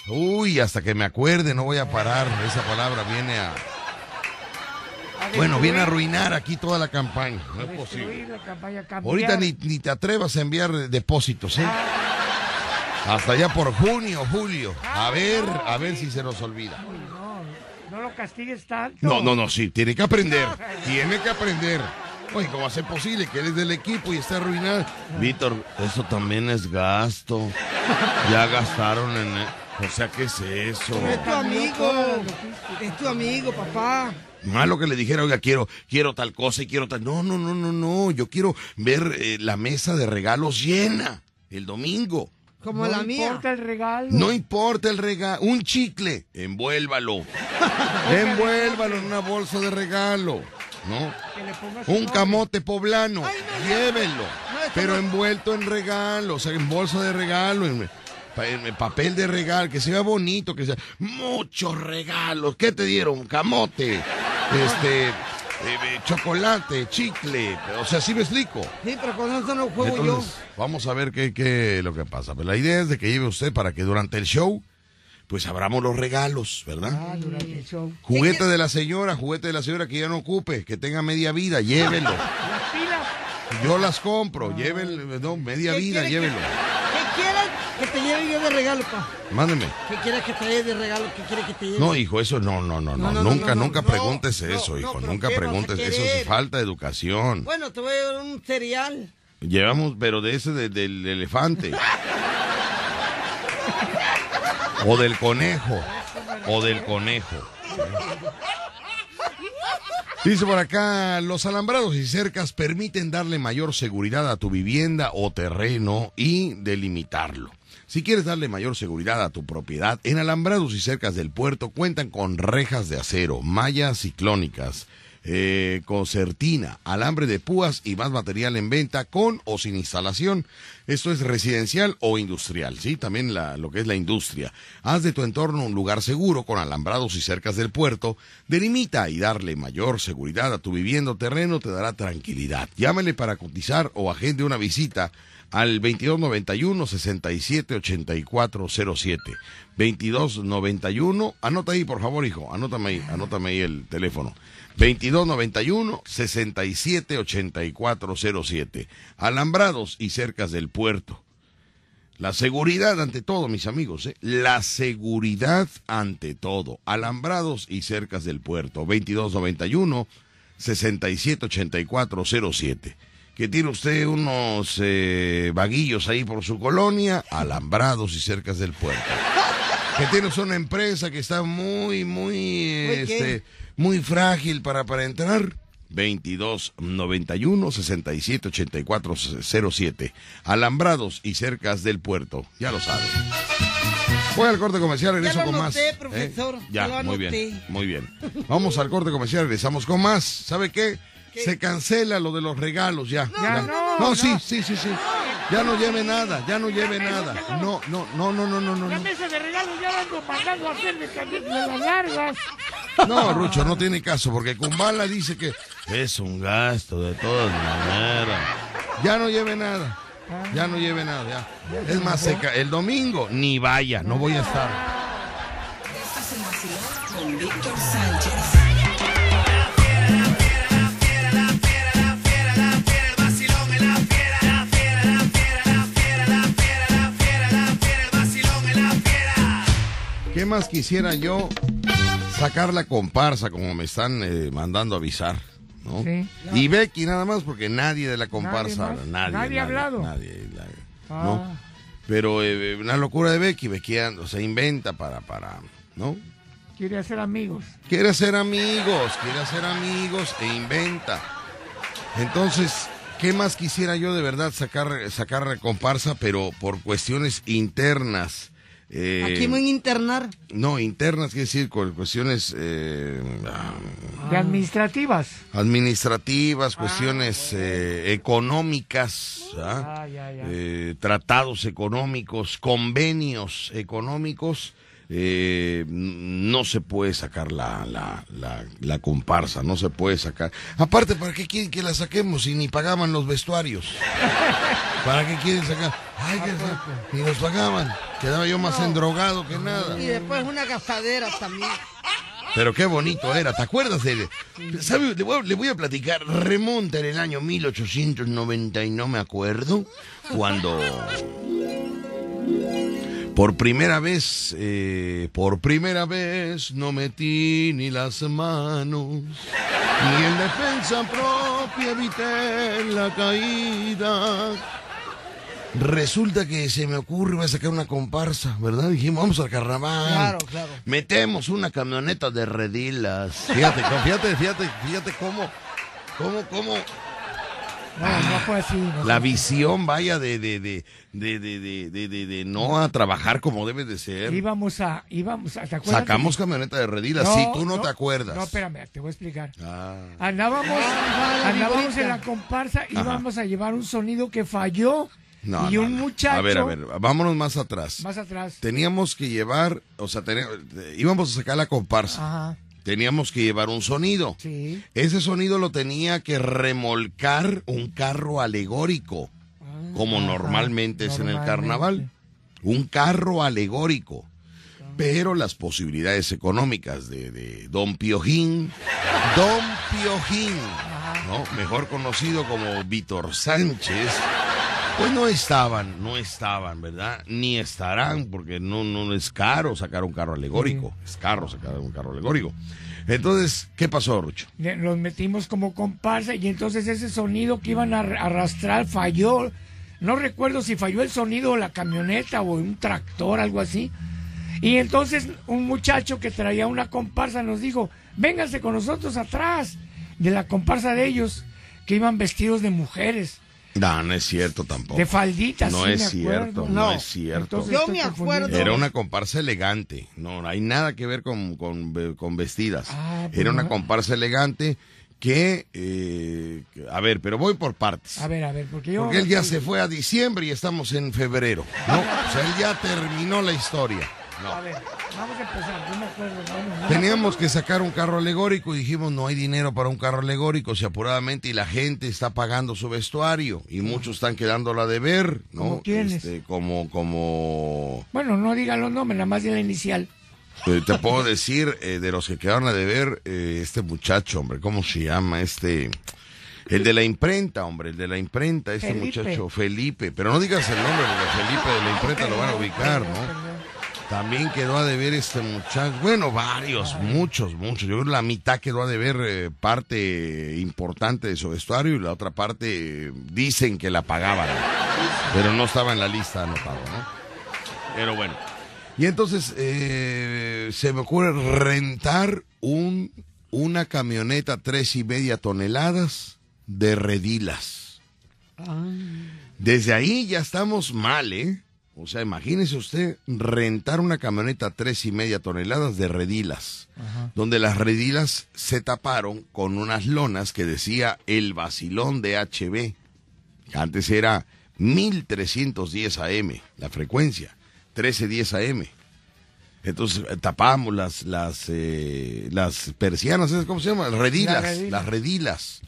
S2: uy, hasta que me acuerde, no voy a parar, esa palabra viene a, bueno, viene a arruinar aquí toda la campaña, no es posible. Ahorita ni, ni te atrevas a enviar depósitos, ¿eh? Hasta ya por junio, julio. A ver, a ver si se nos olvida.
S3: No, lo castigues tanto.
S2: No, no, no, sí, tiene que aprender. Tiene que aprender. Oye, ¿cómo ser posible que eres del equipo y esté arruinado? Víctor, eso también es gasto. Ya gastaron en... e- O sea, ¿qué es eso?
S4: Es tu amigo. Es tu amigo, papá.
S2: Malo que le dijera, oiga, quiero, quiero tal cosa y quiero tal. No, no, no, no, no. Yo quiero ver eh, la mesa de regalos llena el domingo.
S4: Como
S3: no
S4: la mía.
S3: importa el regalo.
S2: No importa el regalo, un chicle, envuélvalo. [LAUGHS] envuélvalo en una bolsa de regalo, ¿no? Un
S3: nombre.
S2: camote poblano,
S4: Ay,
S2: pero envuelto en regalo, o sea, en bolsa de regalo, en, pa- en papel de regalo, que sea bonito, que sea muchos regalos. ¿Qué te dieron? Camote, este, eh, eh, chocolate, chicle, o sea, ¿sí me explico?
S4: Sí, pero con eso no juego
S2: Entonces, vamos a ver qué, qué lo que pasa. Pero la idea es de que lleve usted para que durante el show, pues abramos los regalos, ¿verdad?
S3: Ah, durante el show.
S2: Juguete de la señora, juguete de la señora que ya no ocupe, que tenga media vida, llévelo. Yo las compro, llévenlo, no, media
S4: ¿Qué
S2: vida, llévelo.
S4: ¿Qué quieres que te lleve yo de regalo, pa?
S2: Mándeme.
S4: ¿Qué quieres que te lleve de regalo? ¿Qué quieres que te lleve?
S2: No, hijo, eso no, no, no, no, nunca, nunca preguntes eso, hijo, nunca
S4: ¿qué vas a
S2: preguntes, eso es falta de educación.
S4: Bueno, te voy a llevar un cereal.
S2: Llevamos, pero de ese de- del elefante. [LAUGHS] o del conejo. O del conejo. [LAUGHS] Dice por acá, los alambrados y cercas permiten darle mayor seguridad a tu vivienda o terreno y delimitarlo. Si quieres darle mayor seguridad a tu propiedad, en alambrados y cercas del puerto cuentan con rejas de acero, mallas ciclónicas, eh, concertina, alambre de púas y más material en venta con o sin instalación. Esto es residencial o industrial, ¿sí? También lo que es la industria. Haz de tu entorno un lugar seguro con alambrados y cercas del puerto. Delimita y darle mayor seguridad a tu vivienda o terreno te dará tranquilidad. Llámele para cotizar o agende una visita al 2291 678407. 2291, anota ahí por favor, hijo, anótame ahí, anótame ahí el teléfono. 2291 678407. Alambrados y cercas del puerto. La seguridad ante todo, mis amigos, ¿eh? la seguridad ante todo. Alambrados y cercas del puerto. 2291 678407. Que tiene usted unos eh, vaguillos ahí por su colonia, alambrados y cercas del puerto. Que tiene usted una empresa que está muy, muy, este, muy frágil para, para entrar. 2291 678407. Alambrados y cercas del puerto. Ya lo saben. Voy al corte comercial, regreso
S4: Ya lo
S2: con más. ¿eh? Ya,
S4: ya lo
S2: muy bien, muy bien. Vamos al corte comercial, regresamos con más. ¿Sabe qué? Se cancela lo de los regalos ya.
S3: Ya no,
S2: no,
S3: no.
S2: sí, sí, sí, sí. Ya no lleve nada, ya no lleve nada. No, no, no, no, no, no, no.
S3: La
S2: no.
S3: mesa de regalos ya ando mandando a hacer de, las largas.
S2: No, Rucho, no tiene caso, porque Kumbala dice que es un gasto de todas maneras. Ya no lleve nada. Ya no lleve nada, ya. Es más, seca. el domingo ni vaya, no voy a estar.
S1: Es el vacilón con Víctor Sánchez.
S2: Más quisiera yo sacar la comparsa como me están eh, mandando avisar? ¿no?
S3: Sí.
S2: Y Becky nada más porque nadie de la comparsa,
S3: más?
S2: nadie,
S3: Nadie ha hablado.
S2: nadie,
S3: Ah.
S2: ¿no? Pero eh, una locura de Becky, Becky se inventa para, para, ¿no?
S3: Quiere hacer amigos.
S2: Quiere hacer amigos, quiere hacer amigos e inventa. Entonces, ¿qué más quisiera yo de verdad sacar, sacar comparsa, pero por cuestiones internas? Eh,
S4: Aquí me voy a internar.
S2: No, internas, quiere decir, con cuestiones eh,
S3: De administrativas.
S2: administrativas, cuestiones eh, económicas, ¿ah?
S3: Ah, ya, ya.
S2: Eh, tratados económicos, convenios económicos, eh, no se puede sacar la, la, la, la comparsa, no se puede sacar. Aparte, ¿para qué quieren que la saquemos si ni pagaban los vestuarios? ¿Para qué quieren sacar? Ay, que ni nos pagaban. Quedaba yo más endrogado que nada.
S4: Y después una gastadera también.
S2: Pero qué bonito era, ¿te acuerdas de ¿Sabe? Le voy, a- le voy a platicar, remonta en el año 1890 y no me acuerdo, cuando por primera vez, eh, por primera vez no metí ni las manos, ni en defensa propia evité la caída. Resulta que se me ocurre, voy a sacar una comparsa, ¿verdad? Dijimos, vamos al carnaval.
S4: Claro, claro.
S2: Metemos una camioneta de redilas. Fíjate, fíjate, fíjate, fíjate cómo, cómo, cómo
S3: No, no fue así. no
S2: la
S3: fue así.
S2: visión vaya de, de, de, de, de, de, de, de- de no a trabajar como debe de ser.
S3: Íbamos a, íbamos a, ¿te acuerdas?
S2: Sacamos camioneta de redilas,
S3: No,
S2: sí, tú no, te acuerdas.
S3: No, espérame, te voy a explicar.
S2: Ah.
S3: Andábamos,
S4: Ah,
S3: andábamos en la comparsa,
S2: Ajá.
S3: íbamos a llevar un sonido que falló
S2: No,
S3: y
S2: no,
S3: un
S2: no.
S3: muchacho
S2: A ver, a ver, vámonos más atrás.
S3: más atrás.
S2: Teníamos que llevar, o sea, teni- íbamos a sacar la comparsa.
S3: Ajá,
S2: Teníamos que llevar un sonido.
S3: sí.
S2: Ese sonido lo tenía que remolcar un carro alegórico, como
S3: Ajá,
S2: normalmente es en el carnaval. Un carro alegórico. Pero las posibilidades económicas de, de Don Piojín, Don Piojín, ¿no? mejor conocido como Víctor Sánchez, pues no estaban, no estaban, ¿verdad? Ni estarán, porque no, no es caro sacar un carro alegórico. Es caro sacar un carro alegórico. Entonces, ¿qué pasó, Rucho?
S3: Los metimos como comparsa y entonces ese sonido que iban a ar- arrastrar falló. No recuerdo si falló el sonido o la camioneta o un tractor, algo así. Y entonces un muchacho que traía una comparsa nos dijo, vénganse con nosotros atrás de la comparsa de ellos, que iban vestidos de mujeres,
S2: No, no es cierto tampoco.
S3: de falditas.
S2: No
S3: sí,
S2: es
S3: me
S2: cierto, no es cierto.
S4: Yo me acuerdo.
S2: Era una comparsa elegante, no, no hay nada que ver con, con, con vestidas.
S3: Ah, pues
S2: Era una
S3: no.
S2: comparsa elegante que, eh, a ver, pero voy por partes.
S3: A ver, a ver, porque yo...
S2: Porque él ya se fue a diciembre y estamos en febrero, ¿no? O sea, él ya terminó la historia.
S3: A
S2: No.
S3: ver, vamos a empezar, yo me acuerdo. vamos,
S2: Teníamos que sacar un carro alegórico y dijimos no hay dinero para un carro alegórico, si apuradamente y la gente está pagando su vestuario y muchos están quedándola de ver, ¿no?
S3: ¿Cómo quiénes?
S2: Este, como, como
S3: Bueno, no digan los nombres, nada más de la inicial.
S2: Eh, te puedo decir, eh, de los que quedaron a deber, eh, este muchacho, hombre, ¿cómo se llama? Este, el de la imprenta, hombre, el de la imprenta, este
S3: Felipe.
S2: muchacho, Felipe. Pero no digas el nombre, porque Felipe de la imprenta lo van a ubicar, ¿no? También quedó a deber este muchacho, bueno, varios, muchos, muchos. Yo creo que la mitad quedó a deber eh, parte importante de su vestuario y la otra parte eh, dicen que la pagaban, pero no estaba en la lista anotado, ¿no? Pero bueno. Y entonces eh, se me ocurre rentar un, una camioneta tres y media toneladas de redilas. Desde ahí ya estamos mal, ¿eh? O sea, imagínese usted rentar una camioneta tres y media toneladas de redilas, donde las redilas se taparon con unas lonas que decía el vacilón de HB. que Antes era 1310 AM, la frecuencia, 1310 AM. Entonces eh, tapamos las las eh, las persianas, ¿sabes ¿cómo se llama? Redilas,
S3: Las redilas.
S2: las redilas.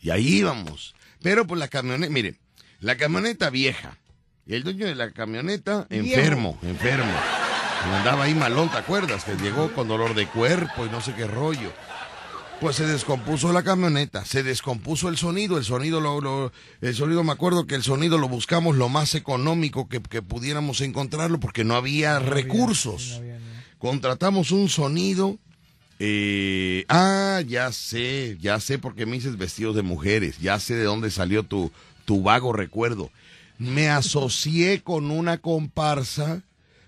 S2: Y ahí íbamos. Pero pues la camioneta, mire, la camioneta vieja. Y el dueño de la camioneta, enfermo, enfermo. Andaba ahí malón, ¿te acuerdas? Que llegó con dolor de cuerpo y no sé qué rollo. Pues se descompuso la camioneta, se descompuso el sonido, el sonido lo, lo- el sonido me acuerdo que el sonido lo buscamos lo más económico que, que pudiéramos encontrarlo porque no había recursos. contratamos un sonido. eh, ah, ya sé, ya sé por qué me dices vestidos de mujeres, ya sé de dónde salió tu, tu vago recuerdo. Me asocié con una comparsa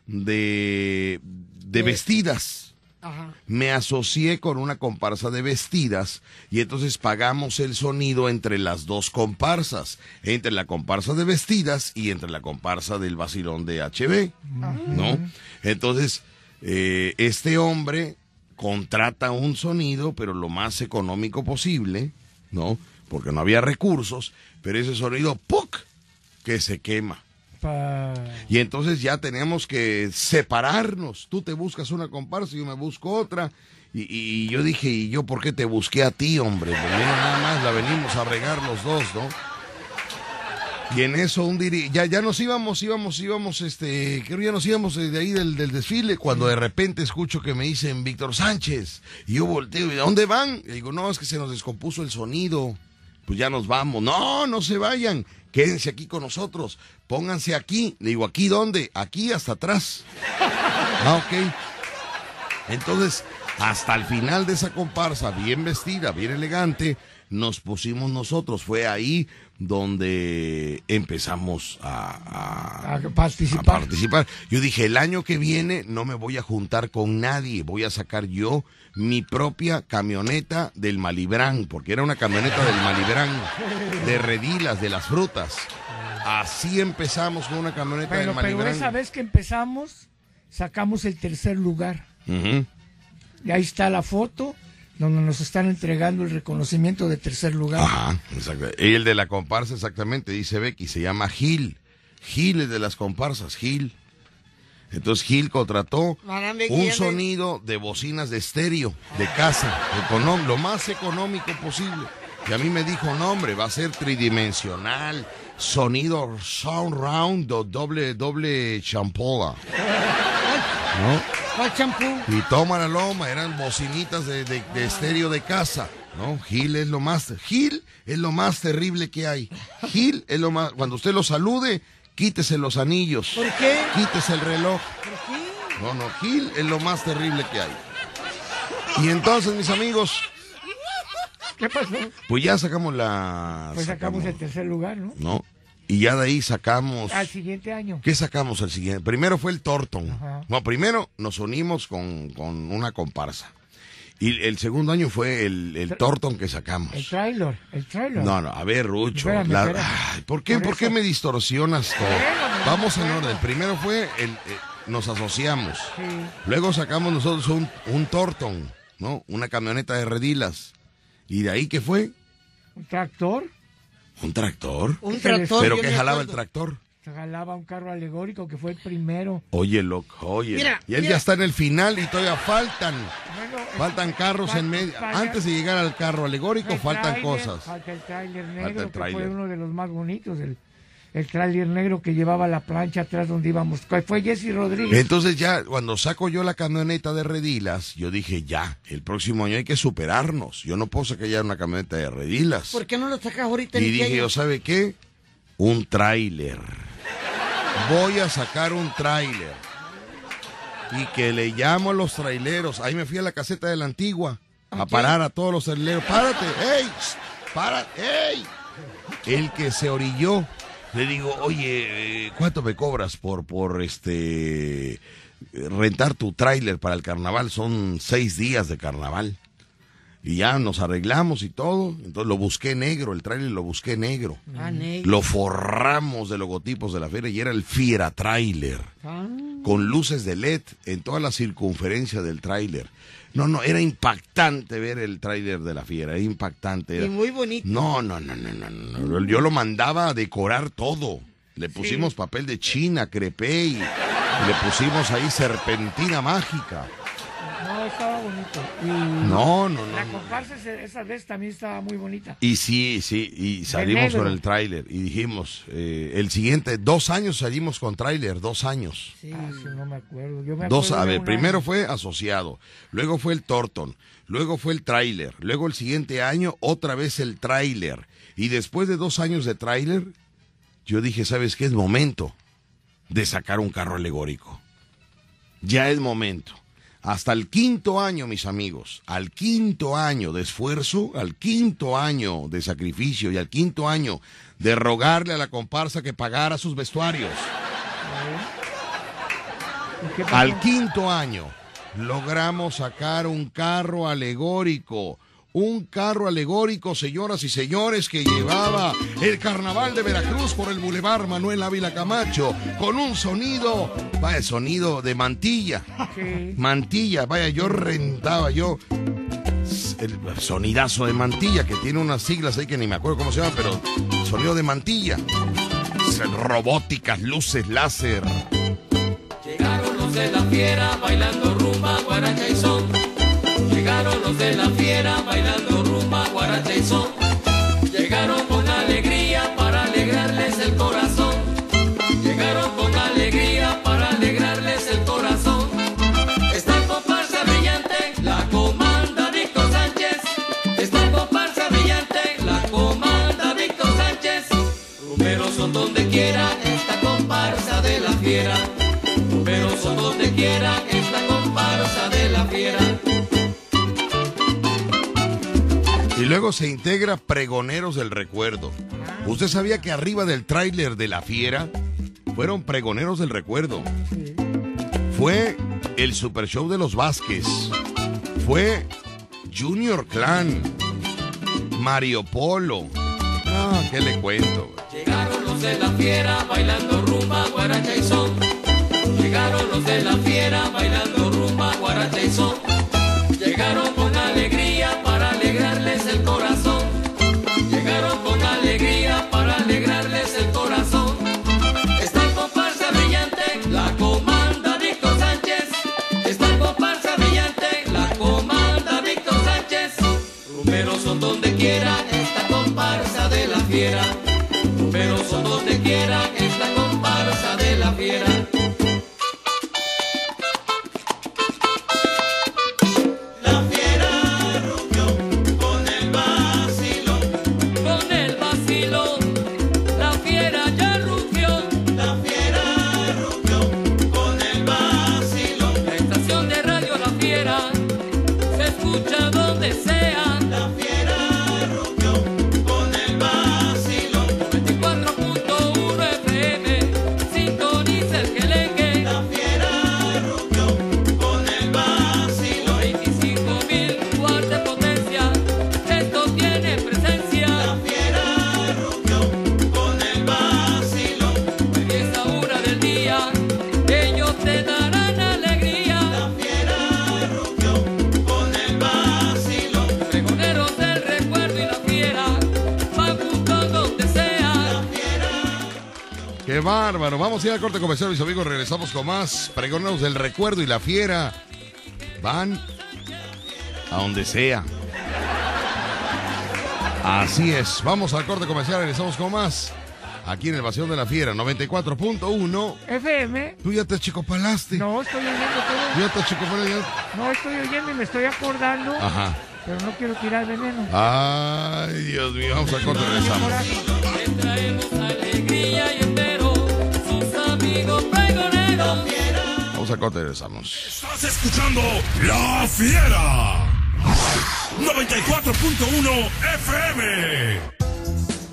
S2: de, de vestidas.
S4: Ajá.
S2: Me asocié con una comparsa de vestidas y entonces pagamos el sonido entre las dos comparsas, entre la comparsa de vestidas y entre la comparsa del vacilón de HB, ¿no? Entonces, eh, este hombre contrata un sonido, pero lo más económico posible, ¿no? Porque no había recursos, pero ese sonido, ¡puc! Que se quema.
S3: Pa-
S2: Y entonces ya tenemos que separarnos. Tú te buscas una comparsa y yo me busco otra. Y, y yo dije, ¿y yo por qué te busqué a ti, hombre? Mira, nada más la venimos a regar los dos, ¿no? Y en eso un diri ya, ya nos íbamos, íbamos, íbamos, este, creo ya nos íbamos de ahí del, del desfile, cuando de repente escucho que me dicen Víctor Sánchez. Y yo volteo, ¿y dónde van? Y digo, no, es que se nos descompuso el sonido. Pues ya nos vamos. No, no se vayan. Quédense aquí con nosotros. Pónganse aquí. Le digo, ¿aquí dónde? Aquí hasta atrás. Ah, ok. Entonces, hasta el final de esa comparsa, bien vestida, bien elegante, nos pusimos nosotros. Fue ahí donde empezamos a,
S3: A
S2: a
S3: participar.
S2: participar. Yo dije, el año que viene no me voy a juntar con nadie, voy a sacar yo mi propia camioneta del Malibrán, porque era una camioneta del Malibrán, de redilas, de las frutas. Así empezamos con una camioneta
S3: Pero,
S2: del
S3: pero
S2: Malibrán.
S3: esa vez que empezamos, sacamos el tercer lugar. Y ahí está la foto donde nos están entregando el reconocimiento de tercer lugar.
S2: Ajá, exacto. Y el de la comparsa, exactamente, dice Becky, se llama Gil. Gil es de las comparsas, Gil. Entonces Gil contrató un sonido de bocinas de estéreo, de casa, lo más económico posible. Y a mí me dijo, no hombre, va a ser tridimensional, sonido sound round, do- doble, doble champola. ¿No?
S4: ¿Cuál champú?
S2: Y toma la loma, eran bocinitas de, de- de estéreo de casa, ¿no? Gil es lo más, Gil es lo más terrible que hay. Gil es lo más, cuando usted lo salude, quítese los anillos,
S4: ¿Por qué?
S2: quítese el reloj.
S4: ¿Por qué?
S2: No, no, Gil es lo más terrible que hay. Y entonces, mis amigos,
S3: ¿Qué pasó?
S2: pues ya sacamos la...
S3: Pues sacamos el tercer lugar, ¿no?
S2: ¿No? Y ya de ahí sacamos...
S3: Al siguiente año.
S2: ¿Qué sacamos el siguiente? Primero fue el Torton.
S3: Ajá.
S2: No, primero nos unimos con, con una comparsa. Y el segundo año fue el, el Torton que sacamos.
S3: El trailer, el trailer.
S2: No, no, a ver, Rucho.
S3: Espérame,
S2: la-
S3: espérame.
S2: Ay, ¿por, qué,
S3: Por
S2: ¿Por qué me distorsionas todo?
S3: Espérame,
S2: Vamos en orden. Primero fue el. eh, nos asociamos.
S3: Sí.
S2: Luego sacamos nosotros un, un Torton, ¿no? Una camioneta de redilas. ¿Y de ahí qué fue?
S3: Un tractor.
S2: ¿Un tractor?
S4: Un tractor.
S2: ¿Pero qué jalaba el tractor?
S3: Se jalaba un carro alegórico que fue el primero.
S2: Oye, loco, oye.
S4: Mira,
S2: y él
S4: mira.
S2: ya está en el final y todavía faltan.
S3: Bueno,
S2: Faltan carros en medio. Antes de llegar al carro alegórico, faltan cosas.
S3: Falta el tráiler
S2: Falta
S3: negro,
S2: el
S3: que fue uno de los más bonitos. El, el tráiler negro que llevaba la plancha atrás donde íbamos. Fue Jesse Rodríguez.
S2: Entonces ya, cuando saco yo la camioneta de redilas, yo dije, ya, el próximo año hay que superarnos. Yo no puedo sacar ya una camioneta de redilas.
S4: ¿Por qué no lo sacas ahorita
S2: Y dije yo? ¿sabe qué? Un tráiler. Voy a sacar un tráiler. Y que le llamo a los traileros. Ahí me fui a la caseta de la antigua. A parar a todos los traileros. ¡Párate! ¡Ey! ¡Para! ¡Ey! El que se orilló. Le digo, oye, eh, ¿cuánto me cobras por, por este, rentar tu tráiler para el carnaval? Son seis días de carnaval. Y ya nos arreglamos y todo. Entonces lo busqué negro, el tráiler lo busqué negro.
S4: Ah, negro.
S2: Lo forramos de logotipos de la feria y era el Fiera Trailer.
S4: Ah.
S2: Con luces de LED en toda la circunferencia del tráiler. No, no, era impactante ver el tráiler de la fiera, era impactante. era-
S4: Y muy bonito.
S2: No, no, no, no, no, no. Yo lo mandaba a decorar todo. Le pusimos papel de China, crepé y le pusimos ahí serpentina mágica.
S3: No, estaba bonito. Y
S2: No, no, no.
S3: La
S2: no.
S3: comparsa ese- esa vez también estaba muy bonita.
S2: Y sí, sí, y salimos con el tráiler y dijimos, eh, el siguiente, dos años salimos con tráiler, dos años.
S4: Sí.
S3: Ah, sí, no me acuerdo. Yo me
S2: Dos, a ver, primero
S3: año.
S2: fue asociado, luego fue el Torton, luego fue el tráiler, luego el siguiente año otra vez el tráiler. Y después de dos años de tráiler, yo dije, ¿sabes qué? Es momento de sacar un carro alegórico. Ya es momento. Hasta el quinto año, mis amigos, al quinto año de esfuerzo, al quinto año de sacrificio y al quinto año de rogarle a la comparsa que pagara sus vestuarios. Al quinto año logramos sacar un carro alegórico. Un carro alegórico, señoras y señores, que llevaba el carnaval de Veracruz por el Boulevard Manuel Ávila Camacho, con un sonido, vaya, sonido de mantilla.
S3: Sí.
S2: Mantilla, vaya, yo rentaba, yo. El sonidazo de mantilla, que tiene unas siglas ahí que ni me acuerdo cómo se llama, pero sonido de mantilla. Robóticas, luces, láser.
S8: Llegaron los de la fiera bailando rumba, guaracha de la fiera bailando rumba, guaracha y son.
S2: Luego se integra Pregoneros del Recuerdo. ¿Usted sabía que arriba del tráiler de La Fiera fueron Pregoneros del Recuerdo? Fue el Super Show de los Vázquez. Fue Junior Clan. Mario Polo. Ah, ¿qué le cuento?
S8: Llegaron los de la fiera bailando rumba, guaracha y son. Llegaron los de la fiera bailando rumba, guaracha y son. Llegaron de
S2: corte comercial, mis amigos. Regresamos con más Pregoneros del Recuerdo y la Fiera. Van a donde sea. Así es. Vamos al corte comercial. Regresamos con más. Aquí en el Vacío de la Fiera, 94.1.
S3: FM.
S2: Tú ya te chicopalaste.
S3: No, estoy oyendo todo.
S2: Ya te chicopalaste.
S3: No, estoy oyendo y me estoy acordando.
S2: Ajá.
S3: Pero no quiero tirar veneno.
S2: Ay, Dios mío. Vamos al corte. Regresamos. Al corte. Regresamos.
S6: Estás escuchando La Fiera. 94.1 FM.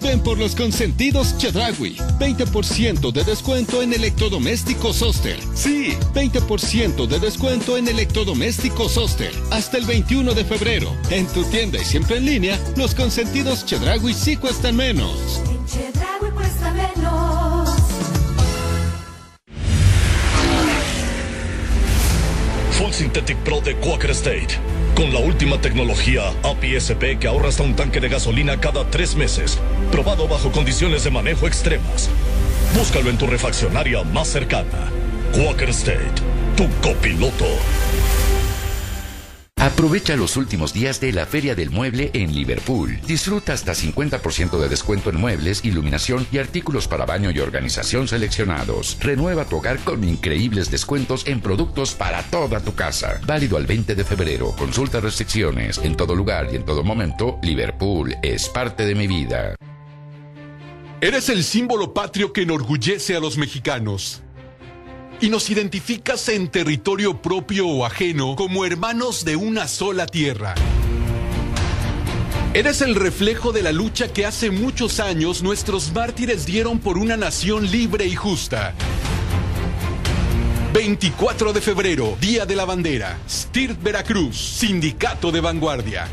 S9: Ven por los consentidos Chedragui. 20% de descuento en electrodomésticos Oster. Sí, 20% de descuento en electrodomésticos Oster. Hasta el 21 de febrero. En tu tienda y siempre en línea, los consentidos Chedragui sí cuestan menos.
S10: Pro de Quaker State. Con la última tecnología APSP que ahorra hasta un tanque de gasolina cada tres meses. Probado bajo condiciones de manejo extremas. Búscalo en tu refaccionaria más cercana. Quaker State, tu copiloto.
S11: Aprovecha los últimos días de la Feria del Mueble en Liverpool. Disfruta hasta 50% de descuento en muebles, iluminación y artículos para baño y organización seleccionados. Renueva tu hogar con increíbles descuentos en productos para toda tu casa. Válido al 20 de febrero. Consulta restricciones. En todo lugar y en todo momento, Liverpool es parte de mi vida.
S12: Eres el símbolo patrio que enorgullece a los mexicanos. Y nos identificas en territorio propio o ajeno como hermanos de una sola tierra. Eres el reflejo de la lucha que hace muchos años nuestros mártires dieron por una nación libre y justa. 24 de febrero, Día de la Bandera. STIRT Veracruz, Sindicato de Vanguardia.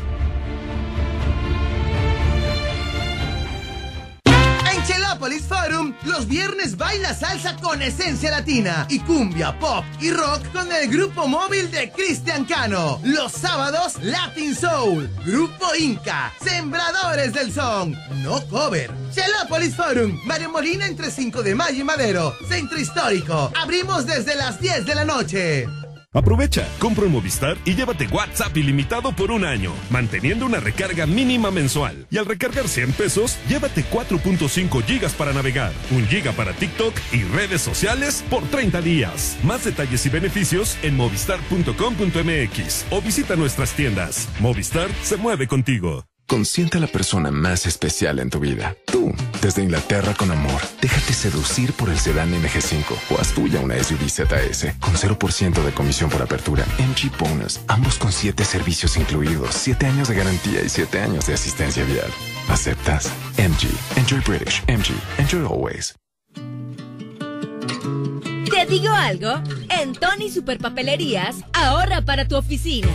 S13: Forum, los viernes baila salsa con esencia latina y cumbia, pop y rock con el grupo móvil de Cristian Cano. Los sábados, Latin Soul, Grupo Inca, Sembradores del Son, no cover. Chelopolis Forum, Mario Molina entre 5 de mayo y Madero, Centro Histórico. Abrimos desde las 10 de la noche.
S14: Aprovecha, compra un Movistar y llévate WhatsApp ilimitado por un año, manteniendo una recarga mínima mensual. Y al recargar 100 pesos, llévate 4.5 gigas para navegar, un giga para TikTok y redes sociales por 30 días. Más detalles y beneficios en movistar.com.mx o visita nuestras tiendas. Movistar se mueve contigo.
S15: Consiente a la persona más especial en tu vida. Tú, desde Inglaterra con amor. Déjate seducir por el sedán MG5 o haz tuya una SUV ZS con 0% de comisión por apertura. MG Bonus, ambos con 7 servicios incluidos, 7 años de garantía y 7 años de asistencia vial. ¿Aceptas? MG. Enjoy British. MG. Enjoy always.
S16: ¿Te digo algo? En Tony Superpapelerías, ahorra para tu oficina.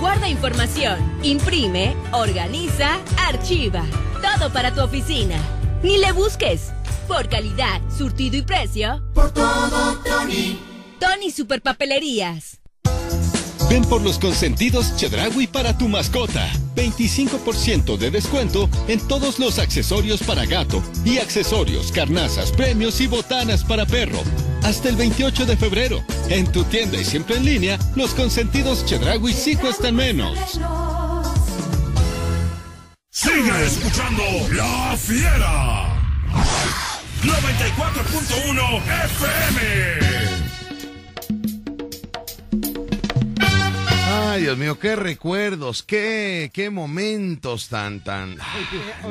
S16: Guarda información, imprime, organiza, archiva. Todo para tu oficina. Ni le busques. Por calidad, surtido y precio. Por todo, Tony. Tony Superpapelerías.
S9: Ven por los consentidos Chedraui para tu mascota. 25% de descuento en todos los accesorios para gato y accesorios, carnazas, premios y botanas para perro. Hasta el 28 de febrero. En tu tienda y siempre en línea, los consentidos Chedraui sí cuestan menos.
S6: Sigue escuchando La Fiera. 94.1 FM.
S2: Ay, Dios mío, qué recuerdos, qué, qué momentos tan, tan.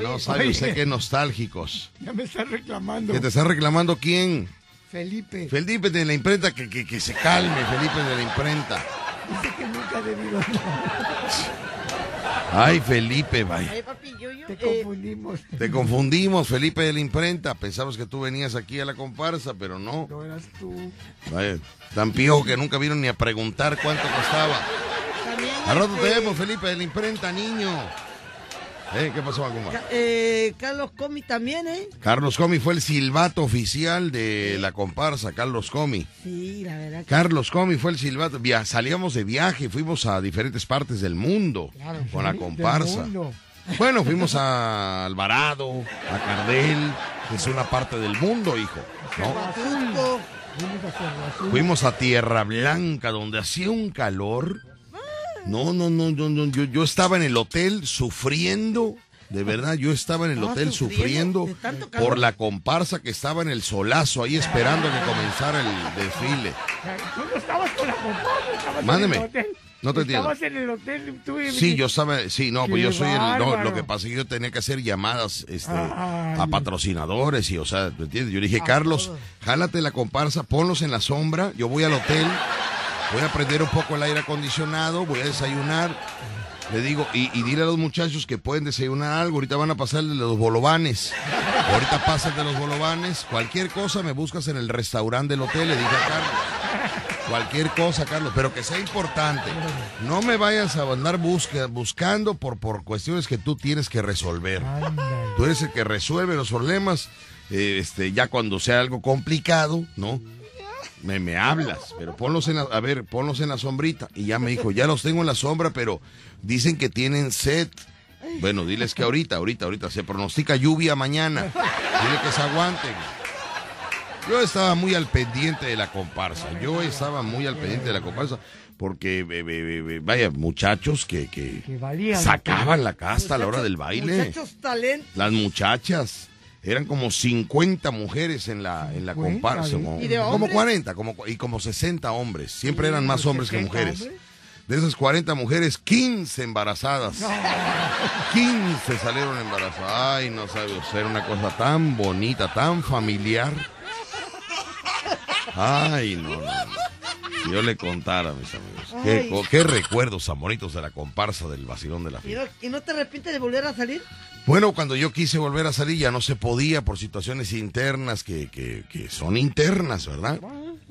S2: No sabe usted qué nostálgicos.
S3: Ya me está reclamando.
S2: ¿Que te está reclamando quién?
S3: Felipe.
S2: Felipe de la imprenta, que, que, que se calme, Felipe de la imprenta.
S3: Dice que nunca ha debido.
S2: Ay, Felipe, vaya.
S4: Ay, papi, yo, yo.
S3: Te
S4: eh,
S3: confundimos.
S2: Te confundimos, Felipe de la imprenta. Pensamos que tú venías aquí a la comparsa, pero no.
S3: No eras tú.
S2: Vaya, tan piojo que nunca vieron ni a preguntar cuánto costaba. Al rato te
S4: este,
S2: vemos, Felipe de la imprenta, niño. Eh, ¿Qué pasó, Macumba?
S4: Eh, Carlos Comi también, ¿eh?
S2: Carlos Comi fue el silbato oficial de la comparsa, Carlos Comi.
S4: Sí, la verdad. que-
S2: Carlos Comi fue el silbato. Via- salíamos de viaje, fuimos a diferentes partes del mundo
S3: Claro,
S2: con la comparsa. Bueno, fuimos a Alvarado, a Cardel, que es una parte del mundo, hijo. ¿no?
S3: Fuimos a
S2: Tierra Blanca, donde hacía un calor. No, no, no, no, no, Yo, yo estaba en el hotel sufriendo. De verdad, yo estaba en el hotel
S4: sufriendo
S2: por la comparsa que estaba en el solazo ahí esperando a que comenzara el desfile.
S3: Tú no estabas con la comparsa,
S2: Mándeme.
S3: en el hotel.
S2: No te entiendo.
S3: Estabas en el hotel. Tú y-
S2: Sí, yo estaba, sí, no, pues yo soy el, no, lo que pasa es que yo tenía que hacer llamadas, este,
S3: Ay.
S2: a patrocinadores y, o sea, ¿me entiendes? Yo le dije, Carlos, jálate la comparsa, ponlos en la sombra, yo voy al hotel, voy a prender un poco el aire acondicionado, voy a desayunar, le digo, y, y dile a los muchachos que pueden desayunar algo, ahorita van a pasar el de los bolovanes, ahorita pasa el de los bolovanes, cualquier cosa me buscas en el restaurante del hotel, le dije a Carlos. Cualquier cosa, Carlos, pero que sea importante. No me vayas a andar busca- buscando por, por cuestiones que tú tienes que resolver. Tú eres el que resuelve los problemas. eh, este, ya cuando sea algo complicado, ¿no? Me, me hablas, pero ponlos en la, a ver, ponlos en la sombrita. Y ya me dijo, ya los tengo en la sombra, pero dicen que tienen sed. Bueno, diles que ahorita, ahorita, ahorita, se pronostica lluvia mañana. Dile que se aguanten. Yo estaba muy al pendiente de la comparsa. Yo estaba muy al pendiente de la comparsa porque, vaya, muchachos que, que
S3: Que
S2: sacaban la casta a la hora del baile.
S4: Muchachos talentos.
S2: Las muchachas. Eran como 50 mujeres en la, en la
S3: 50,
S2: comparsa. Como,
S4: ¿Y de
S2: como
S4: hombres?
S2: 40 como, y como 60 hombres. Siempre eran más hombres que
S3: 60
S2: mujeres.
S3: hombres.
S2: De esas 40 mujeres, 15 embarazadas. 15 salieron embarazadas. Ay, no sabe usted, una cosa tan bonita, tan familiar. Ay, no. Si yo le contara, mis amigos. Qué, recuerdos tan bonitos de la comparsa del vacilón de la
S4: ¿Y
S2: fiera.
S4: no, y no te arrepientes de volver a salir?
S2: Bueno, cuando yo quise volver a salir ya no se podía por situaciones internas que, que, que son internas, ¿verdad?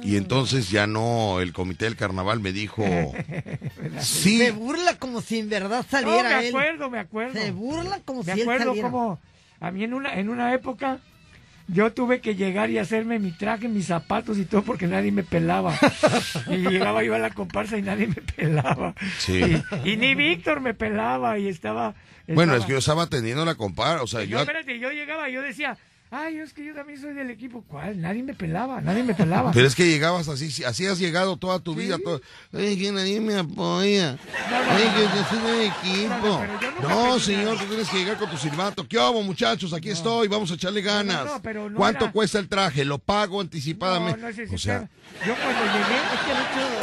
S2: Y entonces ya no, el comité del carnaval me dijo, [LAUGHS] sí,
S4: Se burla como si en verdad
S3: No,
S4: saliera
S3: me
S4: él.
S3: acuerdo, me acuerdo.
S4: Se burla como
S3: Me
S4: si él
S3: acuerdo
S4: saliera.
S3: como a mí en una, en una época yo tuve que llegar y hacerme mi traje, mis zapatos y todo porque nadie me pelaba. [LAUGHS] y llegaba yo a la comparsa y nadie me pelaba.
S2: Sí.
S3: Y, y ni Víctor me pelaba y estaba...
S2: bueno, es que yo estaba atendiendo la comparsa, o sea,
S3: yo,
S2: yo...
S3: espérate, yo llegaba y yo decía, ay, es que yo también soy del equipo. ¿Cuál? Nadie me pelaba, nadie me pelaba.
S2: Pero es que llegabas así, así has llegado toda tu vida. Todo, Oye, que nadie me apoya. Oye, que yo soy del equipo. No, señor, tú tienes que llegar con tu silbato. ¿Qué hago, muchachos? Aquí estoy, vamos a echarle ganas.
S3: no, pero no
S2: ¿Cuánto
S3: era-
S2: cuesta el traje? Lo pago anticipadamente.
S3: No, no
S2: o sea.
S3: Yo cuando llegué,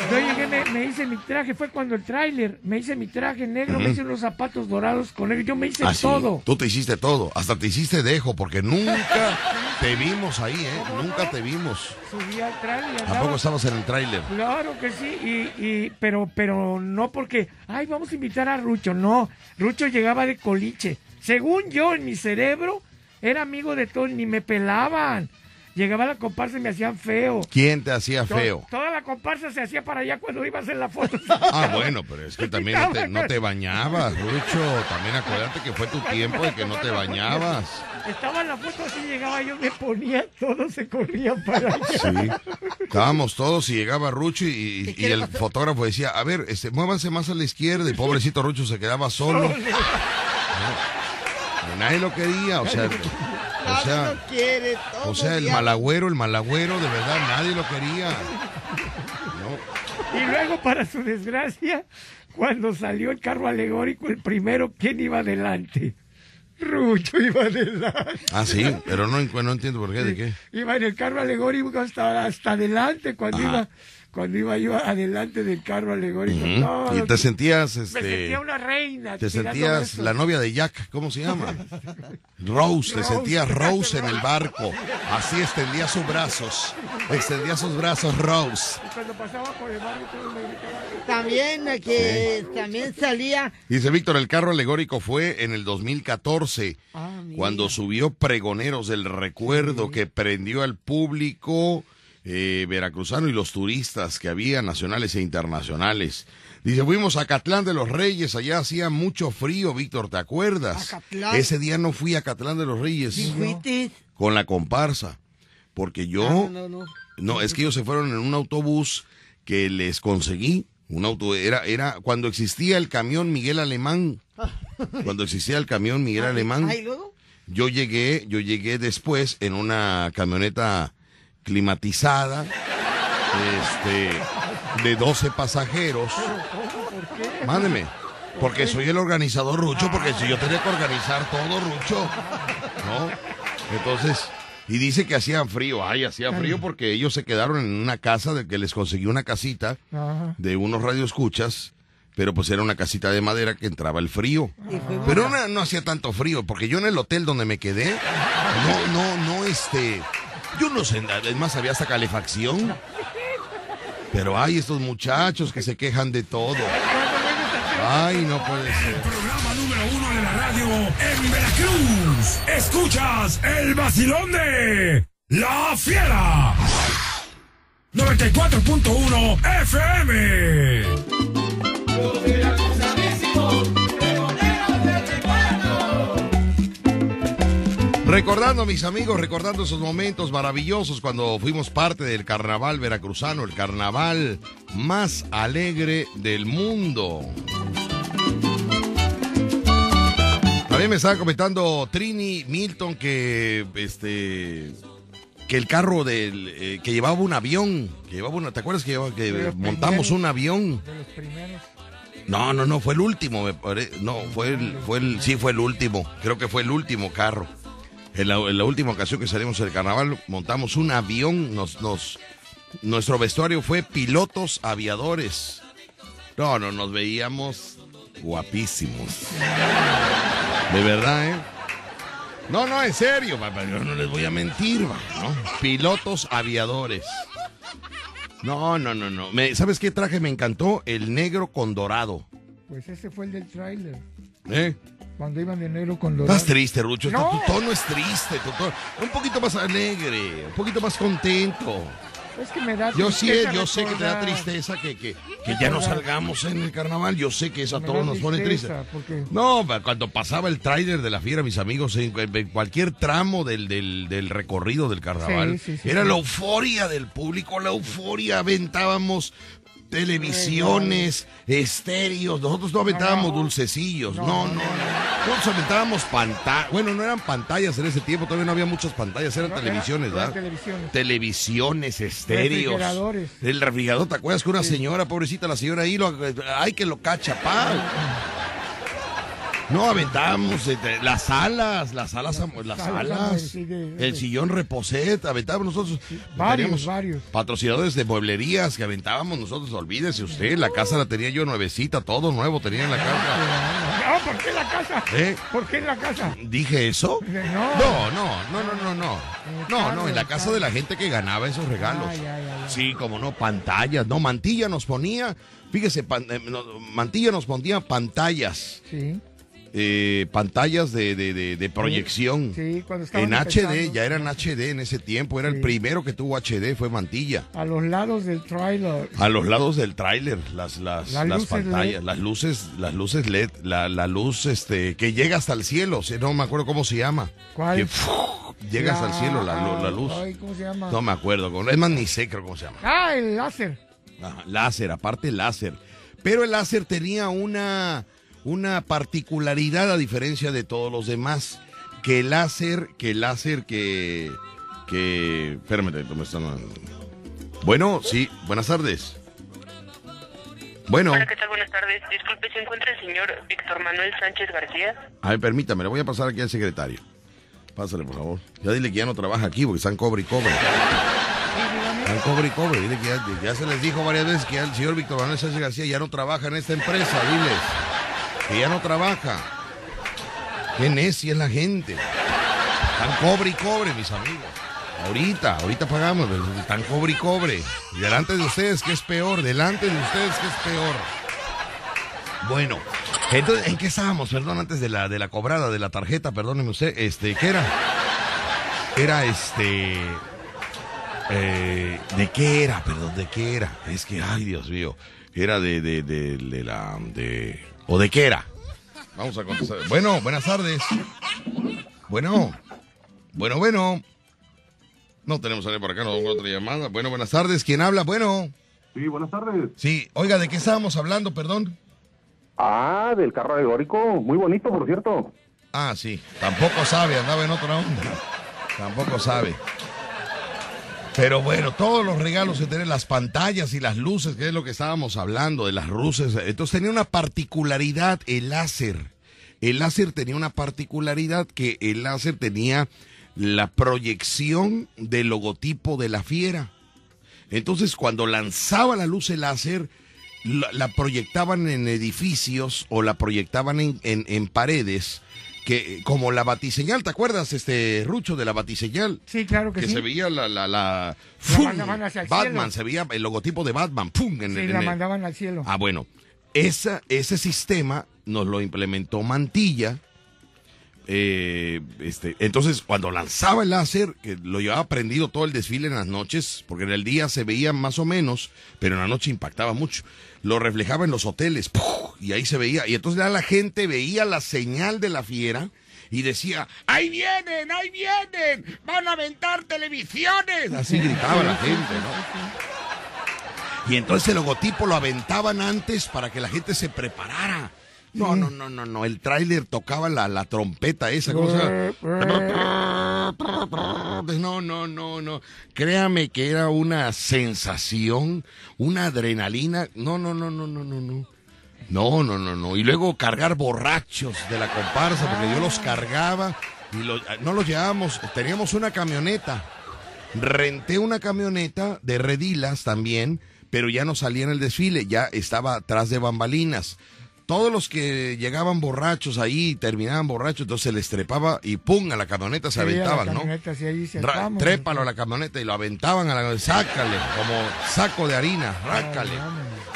S3: yo llegué, me, me hice mi traje, fue cuando el tráiler, me hice mi traje negro, me hice unos zapatos dorados con él, yo me hice
S2: ah, sí,
S3: todo.
S2: Tú te hiciste todo. Hasta te hiciste dejo, porque nunca [LAUGHS] te vimos ahí, ¿eh? Nunca te vimos.
S3: Subí al tráiler
S2: Tampoco estabas en el tráiler.
S3: Claro que sí, y, y, pero, pero no porque, ay, vamos a invitar a Rucho, no, Rucho llegaba de coliche. Según yo, en mi cerebro, era amigo de todos, ni me pelaban. Llegaba la comparsa y me hacían feo.
S2: ¿Quién te hacía
S3: To-
S2: feo?
S3: Toda la comparsa se hacía para allá cuando iba a hacer la foto. [LAUGHS]
S2: Ah, bueno, pero es que [LAUGHS] también no te, no te bañabas, Rucho. También acuérdate que fue tu tiempo de que no te bañabas.
S3: Estaba en la foto así, llegaba yo, me ponía, todos se corrían para allá.
S2: Sí. Estábamos todos y llegaba Rucho y, y el fotógrafo decía, a ver, este, muévanse más a la izquierda y pobrecito Rucho se quedaba solo. [LAUGHS] No, nadie lo quería, o sea, o sea,
S4: no quiere, todo
S2: o sea, el malagüero, el malagüero, de verdad, nadie lo quería.
S3: Y luego, para su desgracia, cuando salió el carro alegórico, el primero, ¿quién iba adelante? Rucho iba adelante.
S2: Ah, sí, pero no, no entiendo por qué, de qué.
S3: Iba en el carro alegórico hasta, hasta adelante, cuando
S2: Ajá.
S3: iba cuando iba yo adelante del carro alegórico. Todo
S2: Y te
S3: que-
S2: sentías,
S3: Me
S2: este,
S3: sentía una reina.
S2: te sentías la novia de Jack, ¿cómo se llama? [LAUGHS] Rose, te sentías Rose en el barco. Así extendía sus brazos, extendía sus brazos Rose.
S3: Y cuando pasaba por el barrio, me.
S4: También eh, que también salía.
S2: Dice Víctor, el carro alegórico fue en el 2014,
S4: Ah,
S2: cuando subió Pregoneros del Recuerdo, que prendió al público eh, veracruzano y los turistas que había, nacionales e internacionales. Dice, fuimos a Catlán de los Reyes, allá hacía mucho frío, Víctor, ¿te acuerdas? Ese día no fui a Catlán de los Reyes con la comparsa, porque yo...
S4: Ah, no, no.
S2: No, es que ellos se fueron en un autobús que les conseguí. Un auto, era, era cuando existía el camión Miguel Alemán. [LAUGHS] Cuando existía el camión Miguel Alemán.
S4: Ah, ¿y luego?
S2: Yo llegué, yo llegué después en una camioneta climatizada, este, de 12 pasajeros. Mándeme. Porque soy el organizador Rucho, porque si yo tenía que organizar todo Rucho, ¿no? Entonces, y dice que hacían frío, ay, hacía frío porque ellos se quedaron en una casa de que les conseguí una casita de unos radioescuchas, pero pues era una casita de madera que entraba el frío. Pero no, no hacía tanto frío, porque yo en el hotel donde me quedé, no, no, no, este, yo no sé, es más, había hasta calefacción. Pero hay estos muchachos que se quejan de todo. Ay, no puede ser.
S6: Programa número uno de la radio en Veracruz. Escuchas el vacilón de La Fiera. 94.1 FM.
S2: Recordando, mis amigos, recordando esos momentos maravillosos cuando fuimos parte del carnaval veracruzano, el carnaval más alegre del mundo. También me estaba comentando Trini Milton que este que el carro del eh, que llevaba un avión, que llevaba una, ¿te acuerdas que, llevaba- montamos
S3: primeros.
S2: un avión?
S3: De los primeros.
S2: No, no, no, fue el último, me pare- No, fue el, fue el, sí, fue el último. Creo que fue el último carro. En la, en la última ocasión que salimos del carnaval, montamos un avión. Nos, nos, nuestro vestuario fue pilotos aviadores. No, no, nos veíamos guapísimos. De verdad, ¿eh? No, no, en serio, papá, yo no les voy a mentir, ¿no? Pilotos aviadores. No, no, no, no. Me- ¿Sabes qué traje me encantó? El negro con dorado.
S3: Pues ese fue el del tráiler.
S2: ¿Eh?
S3: Cuando iban de negro con dorado.
S2: Estás triste, Rucho.
S3: No.
S2: Tu tono es triste. tu tono- Un poquito más alegre, un poquito más contento.
S3: Es que me da
S2: Yo sí, yo sé que te da tristeza que, que, que ya no salgamos en el carnaval. Yo sé que eso a todos nos pone triste. No, cuando pasaba el tráiler de la fiera, mis amigos, en, cu- en cualquier tramo del, del, del recorrido del carnaval,
S3: Sí, sí, sí,
S2: era la euforia del público, la euforia. Aventábamos televisiones, estéreos. Nosotros no aventábamos dulcecillos. No, no, no. Nosotros aventábamos pantallas. Bueno, no eran pantallas en ese tiempo, todavía no había muchas pantallas, eran televisiones, ¿verdad?
S3: televisiones.
S2: televisiones, estéreos. El refrigerador, ¿te acuerdas que una señora, pobrecita, la señora ahí, lo, ay, que lo cacha, pa. No, aventábamos este, las salas, las salas, las
S3: sí, de- de-
S2: el sillón reposet, aventábamos nosotros.
S3: varios, varios.
S2: Patrocinadores de mueblerías que aventábamos nosotros, olvídese usted, la casa la tenía yo nuevecita, todo nuevo tenía en la casa.
S3: Ah, ¿por qué la casa?
S2: ¿Eh?
S3: ¿Por qué en la casa?
S2: ¿Dije eso?
S3: No.
S2: No, no, no, no, no, no. No, no, en la casa de la gente que ganaba esos regalos.
S3: Ay, ay.
S2: Sí, como no, pantallas. No, Mantilla nos ponía, fíjese, pan- eh, no, Mantilla nos ponía pantallas.
S3: Sí.
S2: Eh, pantallas de, de- de- de proyección.
S3: Sí, cuando
S2: En HD, ya eran HD en ese tiempo. Era el primero que tuvo HD, fue Mantilla.
S3: A los lados del trailer.
S2: A los lados del tráiler, las, las,
S3: Las
S2: pantallas,
S3: LED.
S2: las luces, las luces LED, la, la luz este que llega hasta el cielo, no me acuerdo cómo se llama.
S3: ¿Cuál?
S2: Que, ¡fu! llega hasta el cielo la, la luz.
S3: Ay, ¿cómo se llama?
S2: No me acuerdo, es más ni sé creo cómo se llama.
S3: Ah, el láser.
S2: Ajá, láser, aparte láser. Pero el láser tenía una, una particularidad a diferencia de todos los demás. Que el láser, que el láser que, que, espérame, me están... Bueno, sí, buenas tardes. Bueno,
S17: Hola, ¿qué tal? Buenas tardes. Disculpe, ¿se encuentra el señor Víctor Manuel Sánchez García?
S2: a ver, permítame, le voy a pasar aquí al secretario. Pásale, por favor. Ya dile que ya no trabaja aquí porque están cobre y cobre. Están cobre y cobre. Dile que ya, ya se les dijo varias veces que ya el señor Víctor Manuel Sánchez García ya no trabaja en esta empresa. Diles que ya no trabaja. Qué necia es la gente. Están cobre y cobre, mis amigos. Ahorita, ahorita pagamos. Están cobre y cobre. Delante de ustedes, ¿qué es peor? Delante de ustedes, ¿qué es peor? Bueno, entonces, ¿en qué estábamos? Perdón, antes de la, de la cobrada de la tarjeta, perdóneme usted. Este, ¿qué era? Era este. eh, ¿De qué era? Perdón, ¿de qué era? Es que, ay, Dios mío. Era de, de, de, de la. de. ¿O de qué era? Vamos a contestar. Bueno, buenas tardes. Bueno. Bueno, bueno. No tenemos a nadie por acá, no tengo otra llamada. Bueno, buenas tardes. ¿Quién habla? Bueno.
S18: Sí, buenas tardes.
S2: Sí, oiga, ¿de qué estábamos hablando, perdón?
S18: Ah, del carro alegórico. Muy bonito, por cierto.
S2: Ah, sí. Tampoco sabe, andaba en otra onda. Tampoco sabe. Pero bueno, todos los regalos que tienen las pantallas y las luces, que es lo que estábamos hablando, de las luces. Entonces tenía una particularidad el láser. El láser tenía una particularidad que el láser tenía la proyección del logotipo de la fiera. Entonces, cuando lanzaba la luz el láser, la, la proyectaban en edificios o la proyectaban en, en- en paredes, que como la batiseñal, ¿te acuerdas, este Rucho, de la batiseñal?
S3: Sí, claro que,
S2: Que
S3: sí.
S2: se veía la, la, la,
S3: La
S2: ¡fum!
S3: mandaban hacia el
S2: Batman,
S3: cielo.
S2: se veía el logotipo de Batman, ¡pum! En,
S3: Sí,
S2: el-
S3: la
S2: en el-
S3: mandaban al cielo.
S2: Ah, bueno, esa, ese sistema nos lo implementó Mantilla. Eh, este, entonces, cuando lanzaba el láser, que lo llevaba prendido todo el desfile en las noches, porque en el día se veía más o menos, pero en la noche impactaba mucho. Lo reflejaba en los hoteles, y ahí se veía. Y entonces la gente veía la señal de la fiera y decía, ¡ahí vienen, ahí vienen! ¡Van a aventar televisiones! Así gritaba la gente, ¿no? Y entonces el logotipo lo aventaban antes para que la gente se preparara. No, no, no, no, no. El tráiler tocaba la, la trompeta esa, ¿cómo se llama? No, no, no, no. Créame que era una sensación, una adrenalina. No, no, no, no, no, no, no. No, no, no, no. Y luego cargar borrachos de la comparsa, porque yo los cargaba y los- no los llevábamos. Teníamos una camioneta. Renté una camioneta de redilas también, pero ya no salía en el desfile, ya estaba atrás de bambalinas. Todos los que llegaban borrachos ahí, terminaban borrachos, entonces se les trepaba y pum, a la camioneta se
S3: Sí, a la
S2: aventaban, ¿no?
S3: camioneta, sí, ahí se vamos.
S2: trépalo a la camioneta y lo aventaban a la sácale, como saco de harina, rácale.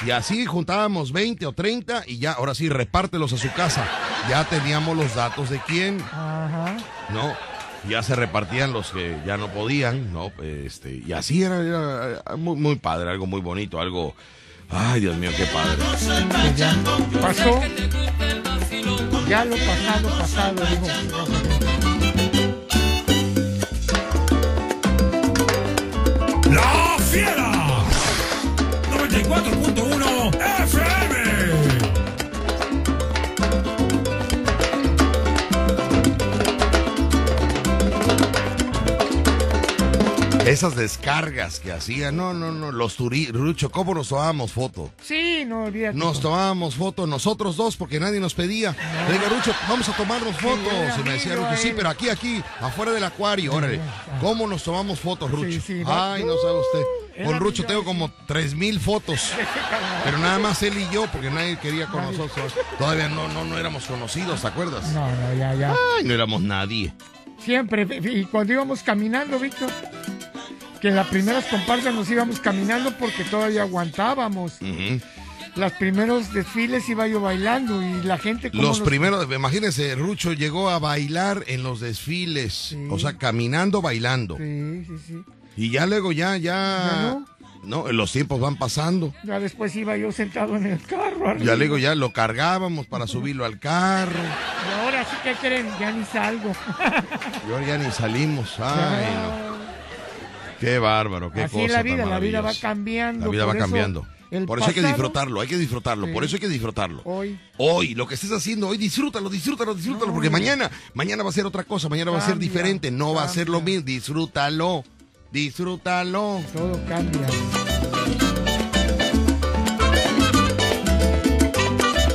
S2: Y así juntábamos 20 o 30 y ya, ahora sí, repártelos a su casa. Ya teníamos los datos de quién,
S3: Ajá.
S2: ¿no? Ya se repartían los que ya no podían, ¿no? Este, y así era, era, era muy, muy padre, algo muy bonito, algo... Ay, Dios mío, qué padre.
S3: Pues ya pasó. Ya lo pasado, pasado, dijo.
S6: La Fiera. 94.1
S2: Esas descargas que hacían, no, no, no, los turistas, Rucho, ¿cómo nos tomábamos foto?
S3: Sí, no olvídate.
S2: Nos tomábamos fotos nosotros dos porque nadie nos pedía. Le digo, Rucho, vamos a tomarnos fotos. Y me decía Rucho, sí, pero aquí, aquí, afuera del acuario, órale. ¿Cómo nos tomamos fotos, Rucho?
S3: va-
S2: Ay, no sabe usted.
S3: Era
S2: Con Rucho tengo como tres mil fotos. [LAUGHS] Pero nada más él y yo, porque nadie quería con nosotros. Todavía no, no, no éramos conocidos, ¿te acuerdas?
S3: No, no, ya, ya.
S2: Ay, no éramos nadie.
S3: Siempre. Y cuando íbamos caminando, Víctor, que en las primeras comparsas nos íbamos caminando porque todavía aguantábamos.
S2: Ujú.
S3: Los primeros desfiles iba yo bailando y la gente...
S2: Los
S3: nos-
S2: primeros, imagínense, Rucho llegó a bailar en los desfiles, o sea, caminando, bailando.
S3: Sí, sí, sí.
S2: Y ya luego ya, ya,
S3: Ya
S2: no, los tiempos van pasando.
S3: Ya después iba yo sentado en el carro. arriba.
S2: Ya luego ya lo cargábamos para subirlo al carro.
S3: Y ahora sí que creen, ya ni salgo.
S2: Y ahora ya ni salimos. Ay, no. Qué bárbaro, qué
S3: Así
S2: cosa
S3: la vida, la vida va cambiando.
S2: La vida va
S3: eso
S2: cambiando.
S3: el
S2: Por eso hay que disfrutarlo, hay que disfrutarlo, por eso hay que disfrutarlo.
S3: Hoy.
S2: Hoy, lo que estés haciendo hoy, disfrútalo, disfrútalo, disfrútalo, porque mañana, mañana va a ser otra cosa, mañana va a ser diferente, no va a ser lo mismo, disfrútalo, disfrútalo.
S3: Todo cambia.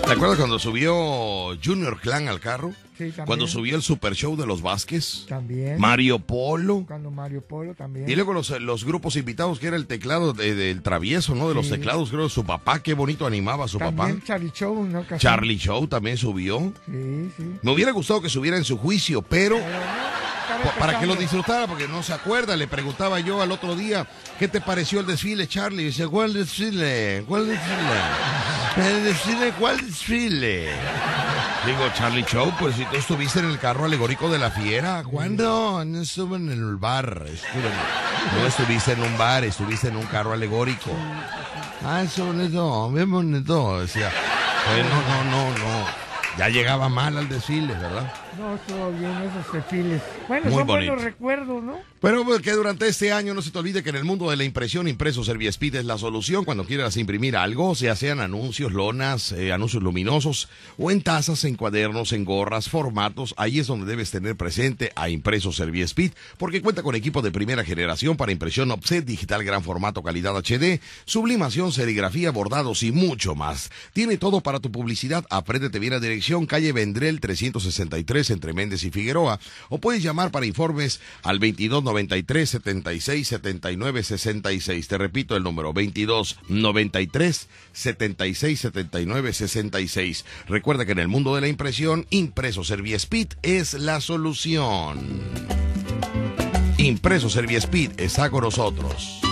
S2: ¿Te acuerdas cuando subió Junior Clan al carro?
S3: Sí, también.
S2: Cuando subió el Super Show de los Vázquez,
S3: También.
S2: Mario Polo.
S3: Cuando Mario Polo también.
S2: Y luego los, los grupos invitados, que era el teclado de- del travieso, ¿no? De los
S3: Sí.
S2: teclados, creo, su papá, qué bonito animaba a su
S3: También
S2: papá.
S3: Charlie Show, ¿no? Casi.
S2: Charlie Show también subió.
S3: Sí, sí.
S2: Me hubiera gustado que subiera en su juicio, pero pa- para que lo disfrutara, porque no se acuerda. Le preguntaba yo al otro día, ¿qué te pareció el desfile, Charlie? Y dice, ¿cuál desfile? ¿Cuál desfile? ¿El desfile? ¿Cuál desfile? Digo, Charlie Show, pues si tú estuviste en el carro alegórico de la fiera, ¿cuándo? No estuve en el bar, estuve no estuviste en un bar, estuviste en un carro alegórico. Ah, eso bonito, bien bonito, decía. Pues no, no, no, no. Ya llegaba mal al desfile, ¿verdad?
S3: No, estuvo bien esos desfiles. Bueno,
S2: Muy
S3: son
S2: bonito.
S3: buenos recuerdos, ¿no?
S2: Pero pues, que durante este año no se te olvide que en el mundo de la impresión impreso Serviespid es la solución cuando quieras imprimir algo, ya sean anuncios, lonas, eh, anuncios luminosos o en tazas, en cuadernos, en gorras, formatos, ahí es donde debes tener presente a Impreso Serviespid porque cuenta con equipo de primera generación para impresión offset, digital gran formato calidad HD, sublimación, serigrafía, bordados y mucho más. Tiene todo para tu publicidad, apréndete bien a dirección, calle Vendrel 363 entre Méndez y Figueroa o puedes llamar para informes al 2293 76 79 66. Te repito el número 2293 76 79 66. Recuerda que en el mundo de la impresión, Impreso Serviespit es la solución. Impreso Serviespit está con nosotros.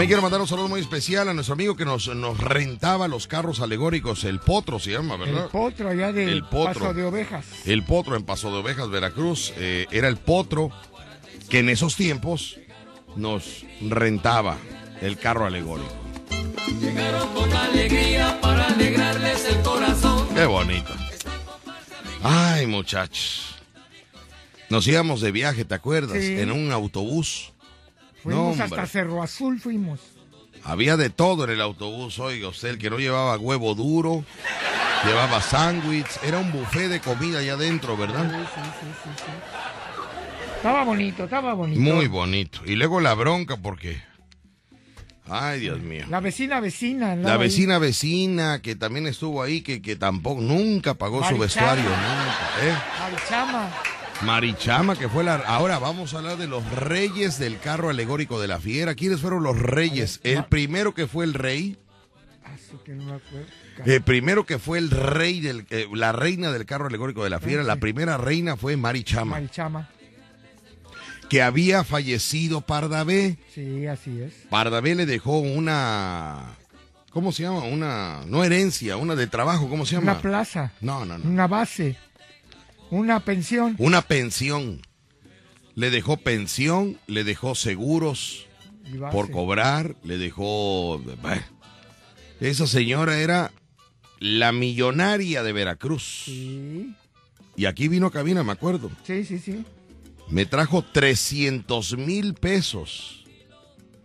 S2: También quiero mandar un saludo muy especial a nuestro amigo que nos, nos rentaba los carros alegóricos, el Potro se llama, ¿verdad?
S3: El potro allá de
S2: El potro.
S3: Paso de Ovejas.
S2: El Potro en Paso de Ovejas, Veracruz, eh, era el Potro que en esos tiempos nos rentaba el carro alegórico.
S8: Llegaron con alegría para alegrarles el corazón.
S2: Qué bonito. Ay, muchachos. Nos íbamos de viaje, ¿te acuerdas?
S3: Sí.
S2: En un autobús.
S3: Fuimos
S2: No,
S3: hasta. Cerro Azul, fuimos.
S2: Había de todo en el autobús, oiga usted, el que no llevaba huevo duro, llevaba sándwich, era un buffet de comida allá adentro, ¿verdad?
S3: Estaba bonito, estaba bonito.
S2: Muy bonito. Y luego la bronca porque... Ay, Dios mío.
S3: La vecina vecina. andaba
S2: La
S3: ahí.
S2: vecina vecina que también estuvo ahí, que, que tampoco, nunca pagó su vestuario, nunca, ¿eh?
S3: Marichama.
S2: Marichama, que fue la... Ahora vamos a hablar de los reyes del carro alegórico de la fiera. ¿Quiénes fueron los reyes? El primero que fue el rey,
S3: acuerdo.
S2: el primero que fue el rey del... eh, la reina del carro alegórico de la fiera, la primera reina fue Marichama,
S3: Marichama.
S2: que había fallecido Pardavé.
S3: Sí, así es.
S2: Pardavé le dejó una... ¿Cómo se llama? Una... No herencia, una de trabajo, ¿cómo se llama?
S3: Una plaza.
S2: No, no, no.
S3: Una base. Una pensión.
S2: Una pensión. Le dejó pensión, le dejó seguros por cobrar, le dejó... bah. Esa señora era la millonaria de Veracruz.
S3: Sí,
S2: Y aquí vino a cabina, me acuerdo.
S3: sí, sí, sí.
S2: Me trajo 300 mil pesos.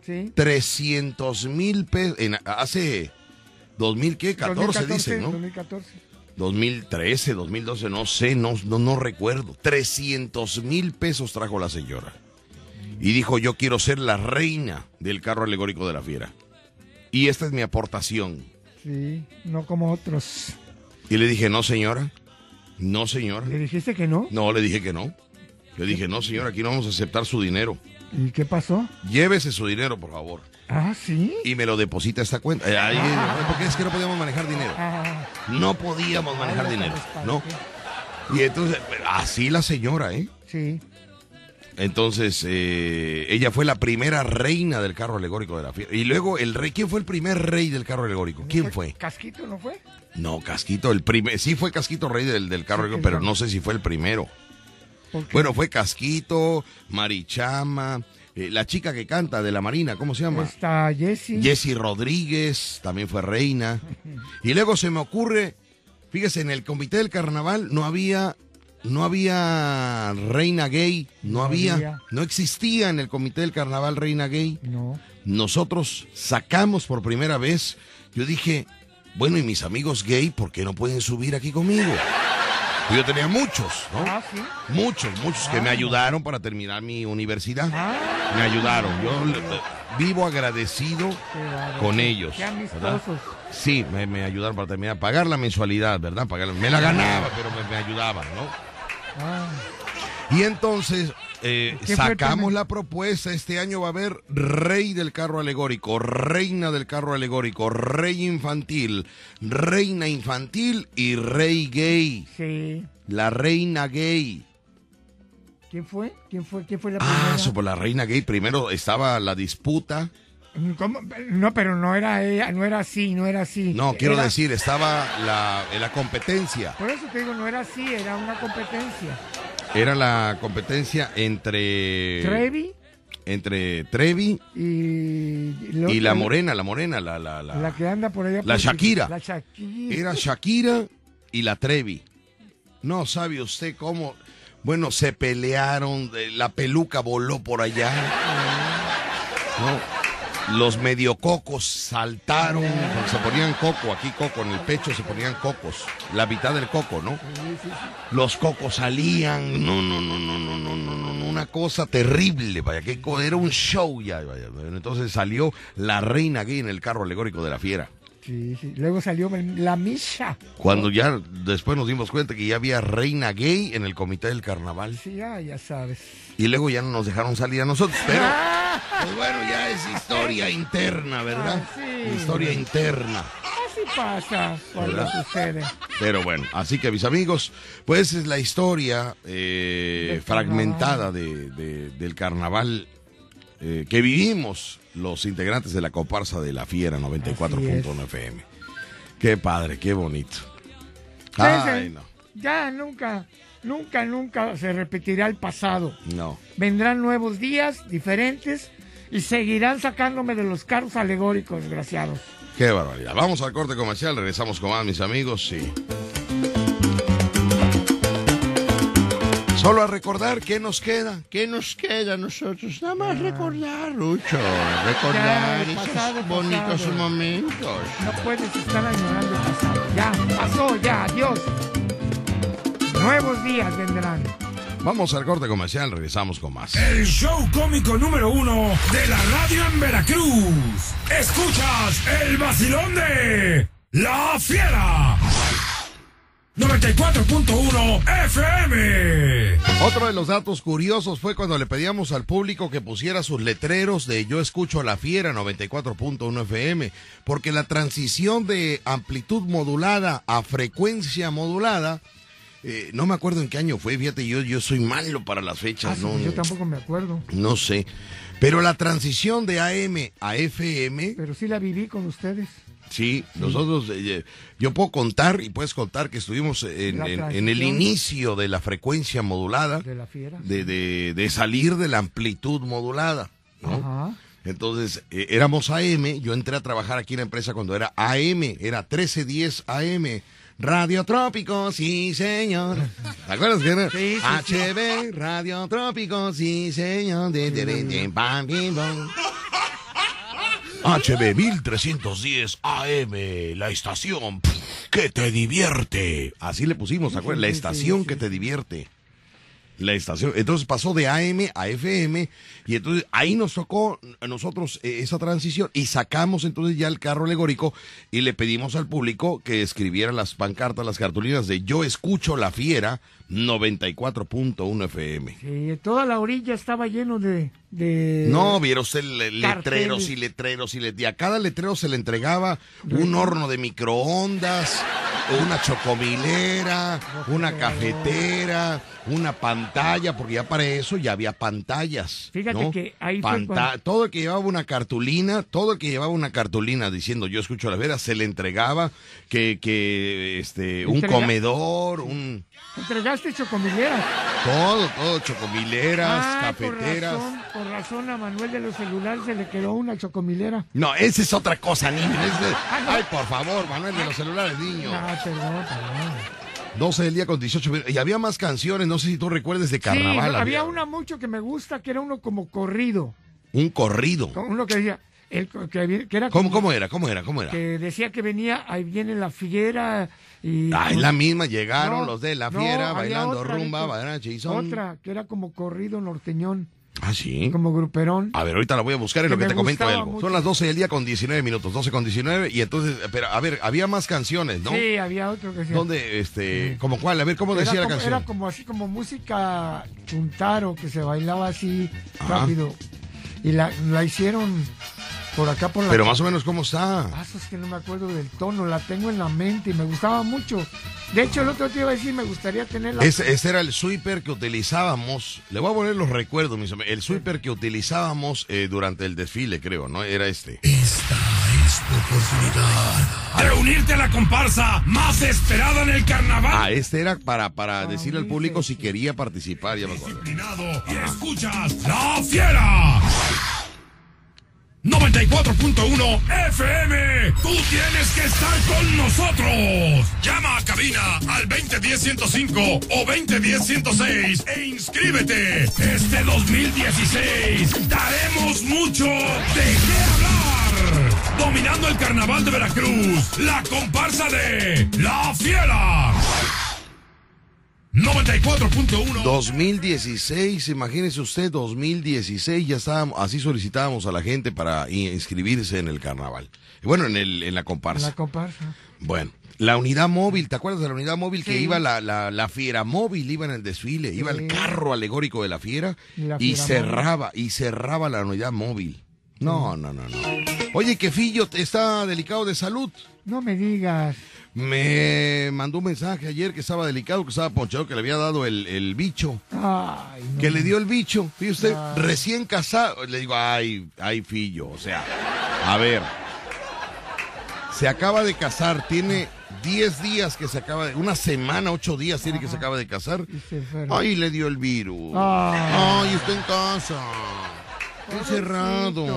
S3: Sí.
S2: 300 mil pesos. En, hace 2000, ¿qué? 14
S3: 2014,
S2: dicen, ¿no?
S3: 2014.
S2: 2013, 2012, no sé, no, no, no recuerdo. 300 mil pesos trajo la señora. Y dijo, yo quiero ser la reina del carro alegórico de la fiera. Y esta es mi aportación.
S3: Sí, no como otros.
S2: Y le dije, no señora, no señora.
S3: ¿Le dijiste que no?
S2: No, le dije que no. Le dije, no señora, aquí no vamos a aceptar su dinero.
S3: ¿Y qué pasó?
S2: Llévese su dinero, por favor.
S3: Ah, sí.
S2: Y me lo deposita esta cuenta. Eh, ahí, porque es que no podíamos manejar dinero.
S3: Ah,
S2: No podíamos manejar dinero, ¿no? Y entonces, así la señora, ¿eh?
S3: sí.
S2: Entonces, eh, ella fue la primera reina del carro alegórico de la fiesta. Y luego, el rey, ¿quién fue el primer rey del carro alegórico? ¿Quién fue?
S3: ¿Casquito no fue?
S2: No, Casquito, el primer, sí fue Casquito rey del, del carro alegórico, pero no sé si fue el primero. Bueno, fue Casquito, Marichama, eh, la chica que canta de la Marina, ¿cómo se llama?
S3: Está Jesse.
S2: Jessy Rodríguez también fue reina. Y luego se me ocurre, fíjese, en el comité del carnaval no había, no había reina gay, no,
S3: No
S2: había,
S3: había.
S2: no existía en el comité del carnaval reina gay.
S3: No.
S2: Nosotros sacamos por primera vez, yo dije, bueno, y mis amigos gay, ¿por qué no pueden subir aquí conmigo? Yo tenía muchos, ¿no?
S3: Ah, sí.
S2: Muchos, muchos que me
S3: Ah.
S2: ayudaron para terminar mi universidad.
S3: Ah.
S2: Me ayudaron. Yo le- vivo agradecido con ellos. Sí, me, me ayudaron para terminar. Pagar la mensualidad, ¿verdad? Pagar, me la ganaba, pero me, me ayudaban, ¿no?
S3: Ah,
S2: Y entonces eh,
S3: ¿Qué fue el
S2: sacamos la propuesta. Este año va a haber rey del carro alegórico, reina del carro alegórico, rey infantil, reina infantil y rey gay.
S3: sí.
S2: La reina gay.
S3: ¿Quién fue? ¿Quién fue? ¿Quién fue la
S2: Ah,
S3: primera?
S2: sobre la reina gay. Primero estaba la disputa.
S3: ¿Cómo? No, pero no era ella, no era así, no era así.
S2: No, quiero
S3: Era-
S2: decir, estaba la, la competencia.
S3: Por eso te digo, no era así, era una competencia.
S2: Era la competencia entre.
S3: Trevi
S2: Entre Trevi
S3: y... lo-
S2: y la morena, la morena, la, la, la,
S3: La que anda por allá.
S2: La
S3: por-
S2: Shakira.
S3: La Shakira.
S2: Era Shakira y la Trevi. No sabe usted cómo. Bueno, se pelearon, la peluca voló por allá. No. Los mediococos saltaron, se ponían coco, aquí coco, en el pecho se ponían cocos, la mitad del coco, ¿no? Los cocos salían, no, no, no, no, no, no, no, no, una cosa terrible, vaya, que era un show ya, vaya. Entonces salió la reina gay en el carro alegórico de la fiera.
S3: Sí, sí. Luego salió la Misha.
S2: Cuando ya después nos dimos cuenta que ya había reina gay en el comité del carnaval.
S3: Sí, ya, ya sabes.
S2: Y luego ya no nos dejaron salir a nosotros. Pero, pues bueno, ya es historia interna, ¿verdad?
S3: Ah, sí.
S2: Historia interna.
S3: Así pasa cuando sucede.
S2: Pero bueno, así que mis amigos, pues es la historia eh, fragmentada de, de- del carnaval eh, que vivimos los integrantes de la comparsa de la Fiera 94.1 FM. Qué padre, qué bonito.
S3: Sí,
S2: Ay,
S3: sí.
S2: no,
S3: Ya nunca, nunca, nunca se repetirá el pasado.
S2: no.
S3: Vendrán nuevos días diferentes y seguirán sacándome de los carros alegóricos, desgraciados.
S2: Qué barbaridad. Vamos al corte comercial, regresamos con más, mis amigos, sí. Solo a recordar qué nos queda, qué nos queda a nosotros. Nada más recordar, Lucho. Recordar
S3: Ya,
S2: esos
S3: pasado,
S2: bonitos
S3: pasado.
S2: momentos.
S3: No puedes estar añorando el pasado. Ya, pasó, ya, adiós. Nuevos días vendrán.
S2: Vamos al corte comercial, regresamos con más.
S6: El show cómico número uno de la radio en Veracruz. Escuchas el vacilón de La Fiera. 94.1 FM.
S2: Otro de los datos curiosos fue cuando le pedíamos al público que pusiera sus letreros de Yo escucho a la fiera 94.1 FM, porque la transición de amplitud modulada a frecuencia modulada, eh, no me acuerdo en qué año fue, fíjate, yo, yo soy malo para las fechas,
S3: Ah,
S2: no,
S3: yo tampoco me acuerdo.
S2: no sé. Pero la transición de AM a FM,
S3: Pero sí la viví con ustedes.
S2: Sí, nosotros, eh, yo puedo contar y puedes contar que estuvimos en, en- en el inicio de la frecuencia modulada,
S3: De la fiera.
S2: de, de- de salir de la amplitud modulada. ¿no?
S3: Ajá.
S2: Entonces, eh, éramos AM, yo entré a trabajar aquí en la empresa cuando era AM, era 1310 AM. Radio Trópico, sí señor. ¿Te acuerdas que era?
S3: Sí, sí, sí.
S2: HB, Radio Trópico, sí señor. De, de, de, HB 1310 AM, la estación que te divierte. Así le pusimos, ¿te acuerdas? La estación que te divierte. La estación. Entonces pasó de AM a FM y entonces ahí nos tocó a nosotros eh, esa transición y sacamos entonces ya el carro alegórico y le pedimos al público que escribiera las pancartas, las cartulinas de Yo escucho la fiera 94.1 FM.
S3: Sí, toda la orilla estaba lleno de... de
S2: No, vieron usted le- letreros y letreros y, let- y a cada letrero se le entregaba un horno de microondas, una chocomilera, una cafetera, una pantalla, porque ya para eso ya había pantallas.
S3: Fíjate
S2: ¿no?
S3: que ahí
S2: Panta-
S3: cuando-
S2: Todo el que llevaba una cartulina, todo el que llevaba una cartulina diciendo yo escucho la vera, se le entregaba que, que este, un comedor, un...
S3: Entregaste chocomilleras.
S2: Todo, todo, chocomileras,
S3: Ah,
S2: cafeteras.
S3: Por razón, por razón a Manuel de los celulares se le quedó una chocomilera.
S2: No, esa es otra cosa, niño. es de-
S3: Ah.
S2: Ay, por favor, Manuel de los celulares, niño.
S3: Perdón, perdón.
S2: 12 del día con 18 minutos. Y había más canciones, no sé si tú recuerdes de carnaval.
S3: Sí, había una mucho que me gusta, que era uno como corrido.
S2: Un corrido.
S3: Uno que decía, el, que, que era
S2: ¿Cómo,
S3: como-
S2: ¿Cómo era? ¿Cómo era? ¿Cómo era?
S3: que decía que venía, ahí viene la fiera y...
S2: Ah, es la misma, llegaron
S3: No,
S2: los de la fiera bailando rumba, son.
S3: Otra, que era como corrido norteñón,
S2: Ah, sí.
S3: como gruperón.
S2: A ver, ahorita la voy a buscar en
S3: Que
S2: lo que te comento algo.
S3: mucho.
S2: Son las 12 del día con 19 minutos, 12 con 19. Y entonces, pero a ver, había más canciones, ¿no?
S3: Sí, había otro que decía...
S2: ¿Dónde, este, como cuál? A ver, ¿cómo
S3: Era
S2: decía la canción?
S3: Era como así como música chuntaro que se bailaba así
S2: Ajá.
S3: rápido. Y la, la hicieron por acá por la
S2: Pero más o menos, ¿cómo está?
S3: Ah, es que no me acuerdo del tono, la tengo en la mente y me gustaba mucho. De hecho, el otro te iba a decir, me gustaría tenerla.
S2: Ese, ese era el sweeper que utilizábamos. Le voy a poner los recuerdos, mis amigos. El sweeper que utilizábamos eh, durante el desfile, creo, ¿no? Era este.
S6: Esta es tu oportunidad de unirte a la comparsa más esperada en el carnaval.
S2: Ah, este era para, para decirle al público si quería participar, ya me acuerdo.
S6: Y escuchas La Fiera. 94.1 FM. Tú tienes que estar con nosotros. Llama a cabina al 2010-105 o 2010-106 e inscríbete. Este 2016 daremos mucho de qué hablar. Dominando el carnaval de Veracruz, la comparsa de La Fiera. 94.1
S2: 2016, imagínese usted, 2016, ya estábamos, así solicitábamos a la gente para inscribirse en el carnaval. Bueno, en, el, en la comparsa.
S3: La comparsa.
S2: Bueno, la unidad móvil, ¿te acuerdas de la unidad móvil que iba la, la, la fiera móvil, iba en el desfile, iba el carro alegórico de la fiera
S3: Y la
S2: y
S3: fiera
S2: cerraba, y cerraba la unidad móvil. No, no, no, no. Oye, que Fillo está delicado de salud.
S3: No me digas.
S2: Me mandó un mensaje ayer que estaba delicado, que estaba ponchado, que le había dado el, el bicho.
S3: Ay, no.
S2: Que le dio el bicho. Fíjese usted,
S3: Ay.
S2: recién casado. Le digo, ay, ay, Fillo. O sea, a ver. Se acaba de casar, tiene 10 días que se acaba de. Una semana, 8 días tiene que se acaba de casar.
S3: se.
S2: Ay, le dio el virus.
S3: Ay.
S2: Ay, está en casa. Encerrado.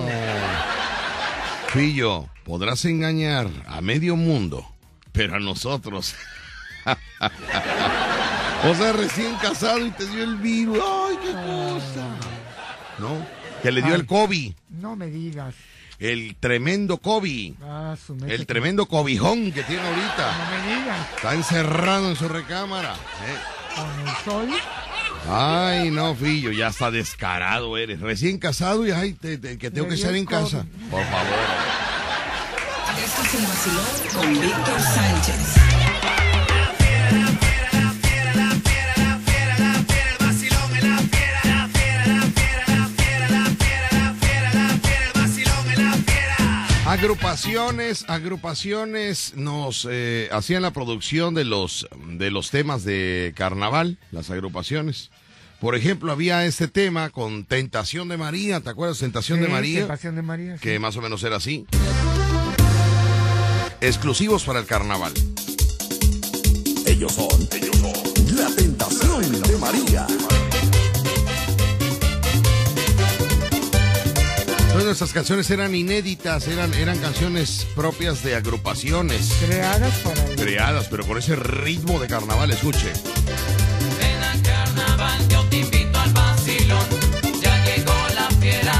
S2: Fillo, podrás engañar a medio mundo, pero a nosotros. [LAUGHS] o sea, recién casado y te dio el virus. Ay, qué cosa. ¿No? Que le dio
S3: Ay.
S2: el COVID.
S3: No me digas.
S2: El tremendo COVID.
S3: Ah, su
S2: El tremendo cobijón que tiene ahorita.
S3: No me digas.
S2: Está encerrado en su recámara. ¿eh?
S3: Con el sol.
S2: Ay, no, Fillo, ya está descarado eres. Recién casado y ay, te- te- que tengo que estar en casa. Por favor.
S19: Este es el vacilón con Víctor Sánchez.
S2: Agrupaciones, agrupaciones nos eh, hacían la producción de los, de los temas de carnaval, las agrupaciones. Por ejemplo, había este tema con Tentación de María, ¿te acuerdas? Tentación de María.
S3: Tentación de María. sí.
S2: que más o menos era así. Exclusivos para el carnaval.
S20: Ellos son, ellos son la tentación de María.
S2: Todas nuestras canciones eran inéditas, eran, eran canciones propias de agrupaciones.
S3: Creadas para.
S2: Creadas, pero con ese ritmo de carnaval, escuche.
S21: Ven al carnaval, yo te invito al vacilón. Ya llegó la fiera,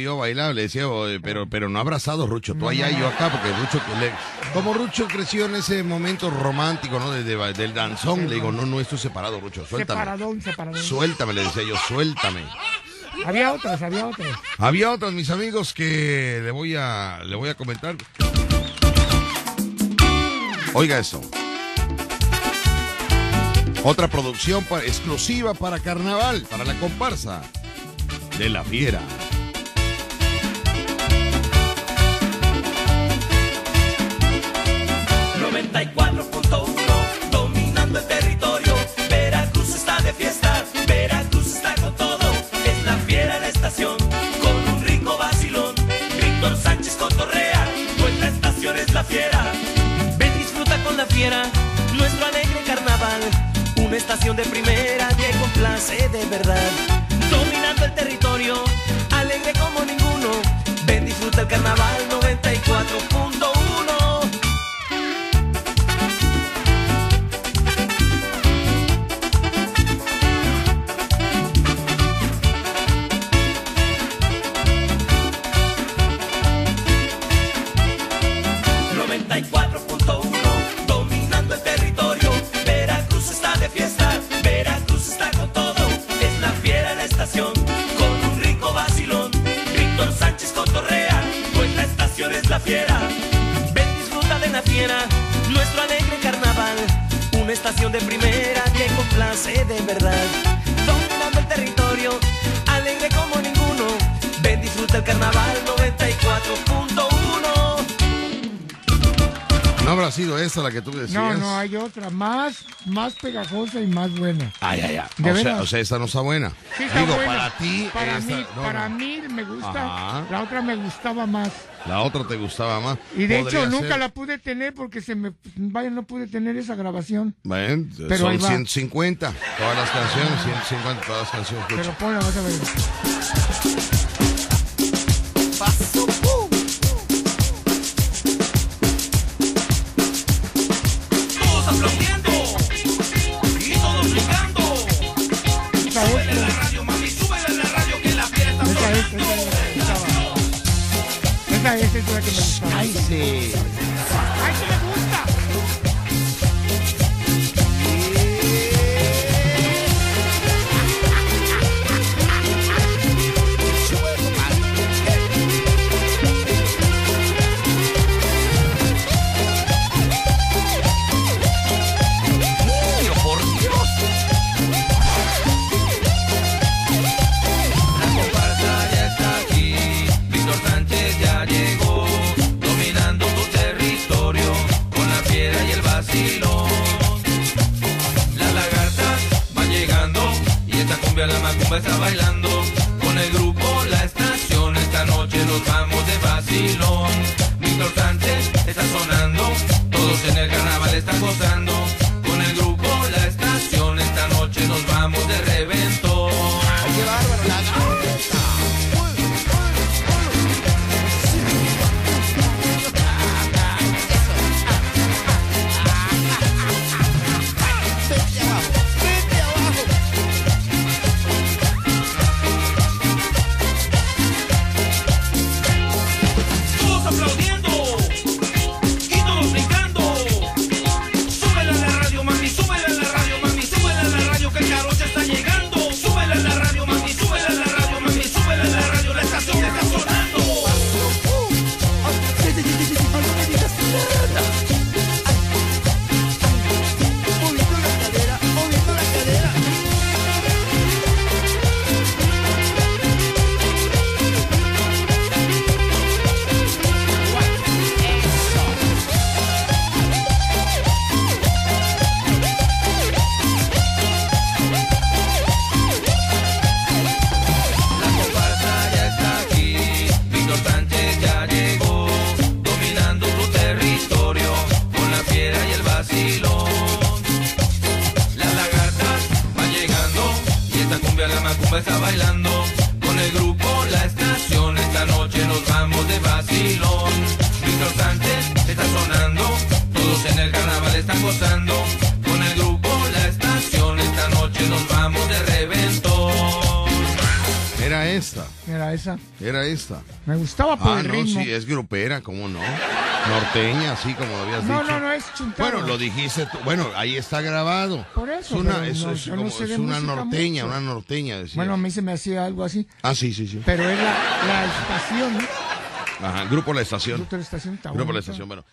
S21: Yo
S2: bailaba, le decía, "Oye, pero, pero no abrazados, Rucho, tú allá y yo acá, porque Rucho, le- como Rucho creció en ese momento romántico, ¿no? Desde, del danzón, le digo, no, no, estoy separado, Rucho, suéltame.
S3: Separadón, separadón.
S2: Suéltame, le decía yo, suéltame.
S3: Había otras, había otras.
S2: Había otros, mis amigos, que le voy a, le voy a comentar. Oiga eso. Otra producción exclusiva para carnaval, para la comparsa de la fiera.
S21: Una estación de primera que complace de verdad. Dominando el territorio, alegre como ninguno. Ven, disfruta el carnaval El carnaval 94.1.
S2: ¿No habrá sido esa la que tú decías?
S3: No, no, hay otra. Más, más pegajosa y más buena.
S2: Ay, ay, ay.
S3: ¿De
S2: O sea, o sea, esta no está buena.
S3: Sí, está
S2: Digo,
S3: buena.
S2: para ti,
S3: Para
S2: esta-
S3: mí,
S2: no,
S3: para
S2: no.
S3: mí me gusta.
S2: Ajá.
S3: La otra me gustaba más.
S2: La otra te gustaba más.
S3: Y de hecho nunca
S2: ser-
S3: la pude tener porque se me vaya no pude tener esa grabación.
S2: Ven,
S3: Pero
S2: son
S3: va.
S2: 150. Todas las canciones, 150 todas las canciones. escucha.
S3: Pero ponla, vas a ver. Esa es, esa es la que me gustaba.
S2: Ay,
S21: está
S8: bailando. Esta.
S3: Me gustaba por
S2: Ah,
S3: el
S2: no,
S3: ritmo.
S2: sí, es grupera, ¿cómo no? Norteña, así como habías
S3: No,
S2: dicho.
S3: no, no, es chuntaro.
S2: Bueno, lo dijiste tú. Bueno, ahí está grabado.
S3: Por eso,
S2: Es una, es,
S3: no,
S2: es
S3: no
S2: como-
S3: sé
S2: es una norteña,
S3: mucho.
S2: una norteña, decía.
S3: Bueno, a mí se me hacía algo así.
S2: ah, sí, sí, sí.
S3: Pero es la, la estación, ¿no?
S2: Ajá, Grupo La Estación.
S3: Grupo La Estación está
S2: Grupo La. Estación, bueno.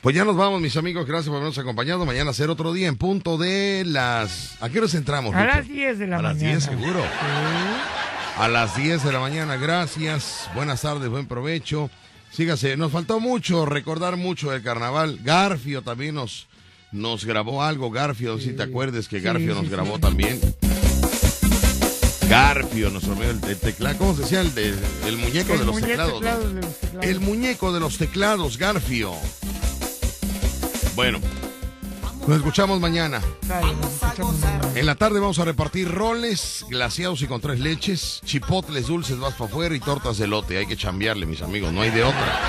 S2: Pues ya nos vamos, mis amigos. Gracias por habernos acompañado. Mañana será otro día en punto de las... ¿A qué horas entramos?
S3: A
S2: Víctor?
S3: las 10 de la
S2: A
S3: mañana.
S2: las 10, seguro.
S3: Sí.
S2: A las 10 de la mañana, gracias. Buenas tardes, buen provecho. Sígase, nos faltó mucho, recordar mucho del carnaval. Garfio también nos, nos grabó algo. Garfio, si te acuerdes que Garfio
S3: sí,
S2: nos
S3: sí.
S2: grabó también. Garfio, nuestro amigo, el, el teclado, ¿cómo se decía? El, de- el muñeco
S3: El
S2: de los
S3: muñeco
S2: teclados. ¿no?
S3: teclado de los teclados.
S2: El muñeco de los teclados, Garfio. Bueno, nos escuchamos mañana. En la tarde vamos a repartir roles, glaseados y con tres leches, chipotles dulces vas para afuera y tortas de lote. Hay que chambearle, mis amigos, no hay de otra.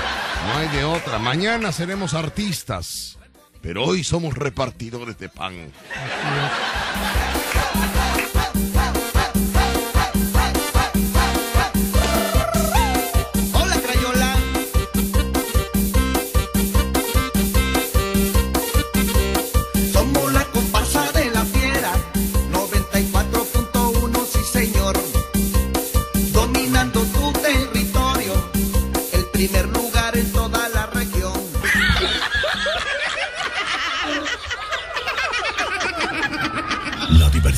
S2: No hay de otra. Mañana seremos artistas, pero hoy somos repartidores de pan.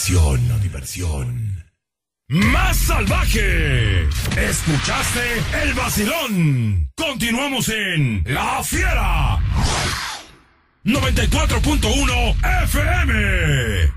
S6: Diversión, la diversión. ¡Más salvaje! ¿Escuchaste el vacilón? Continuamos en La Fiera. 94.1 FM.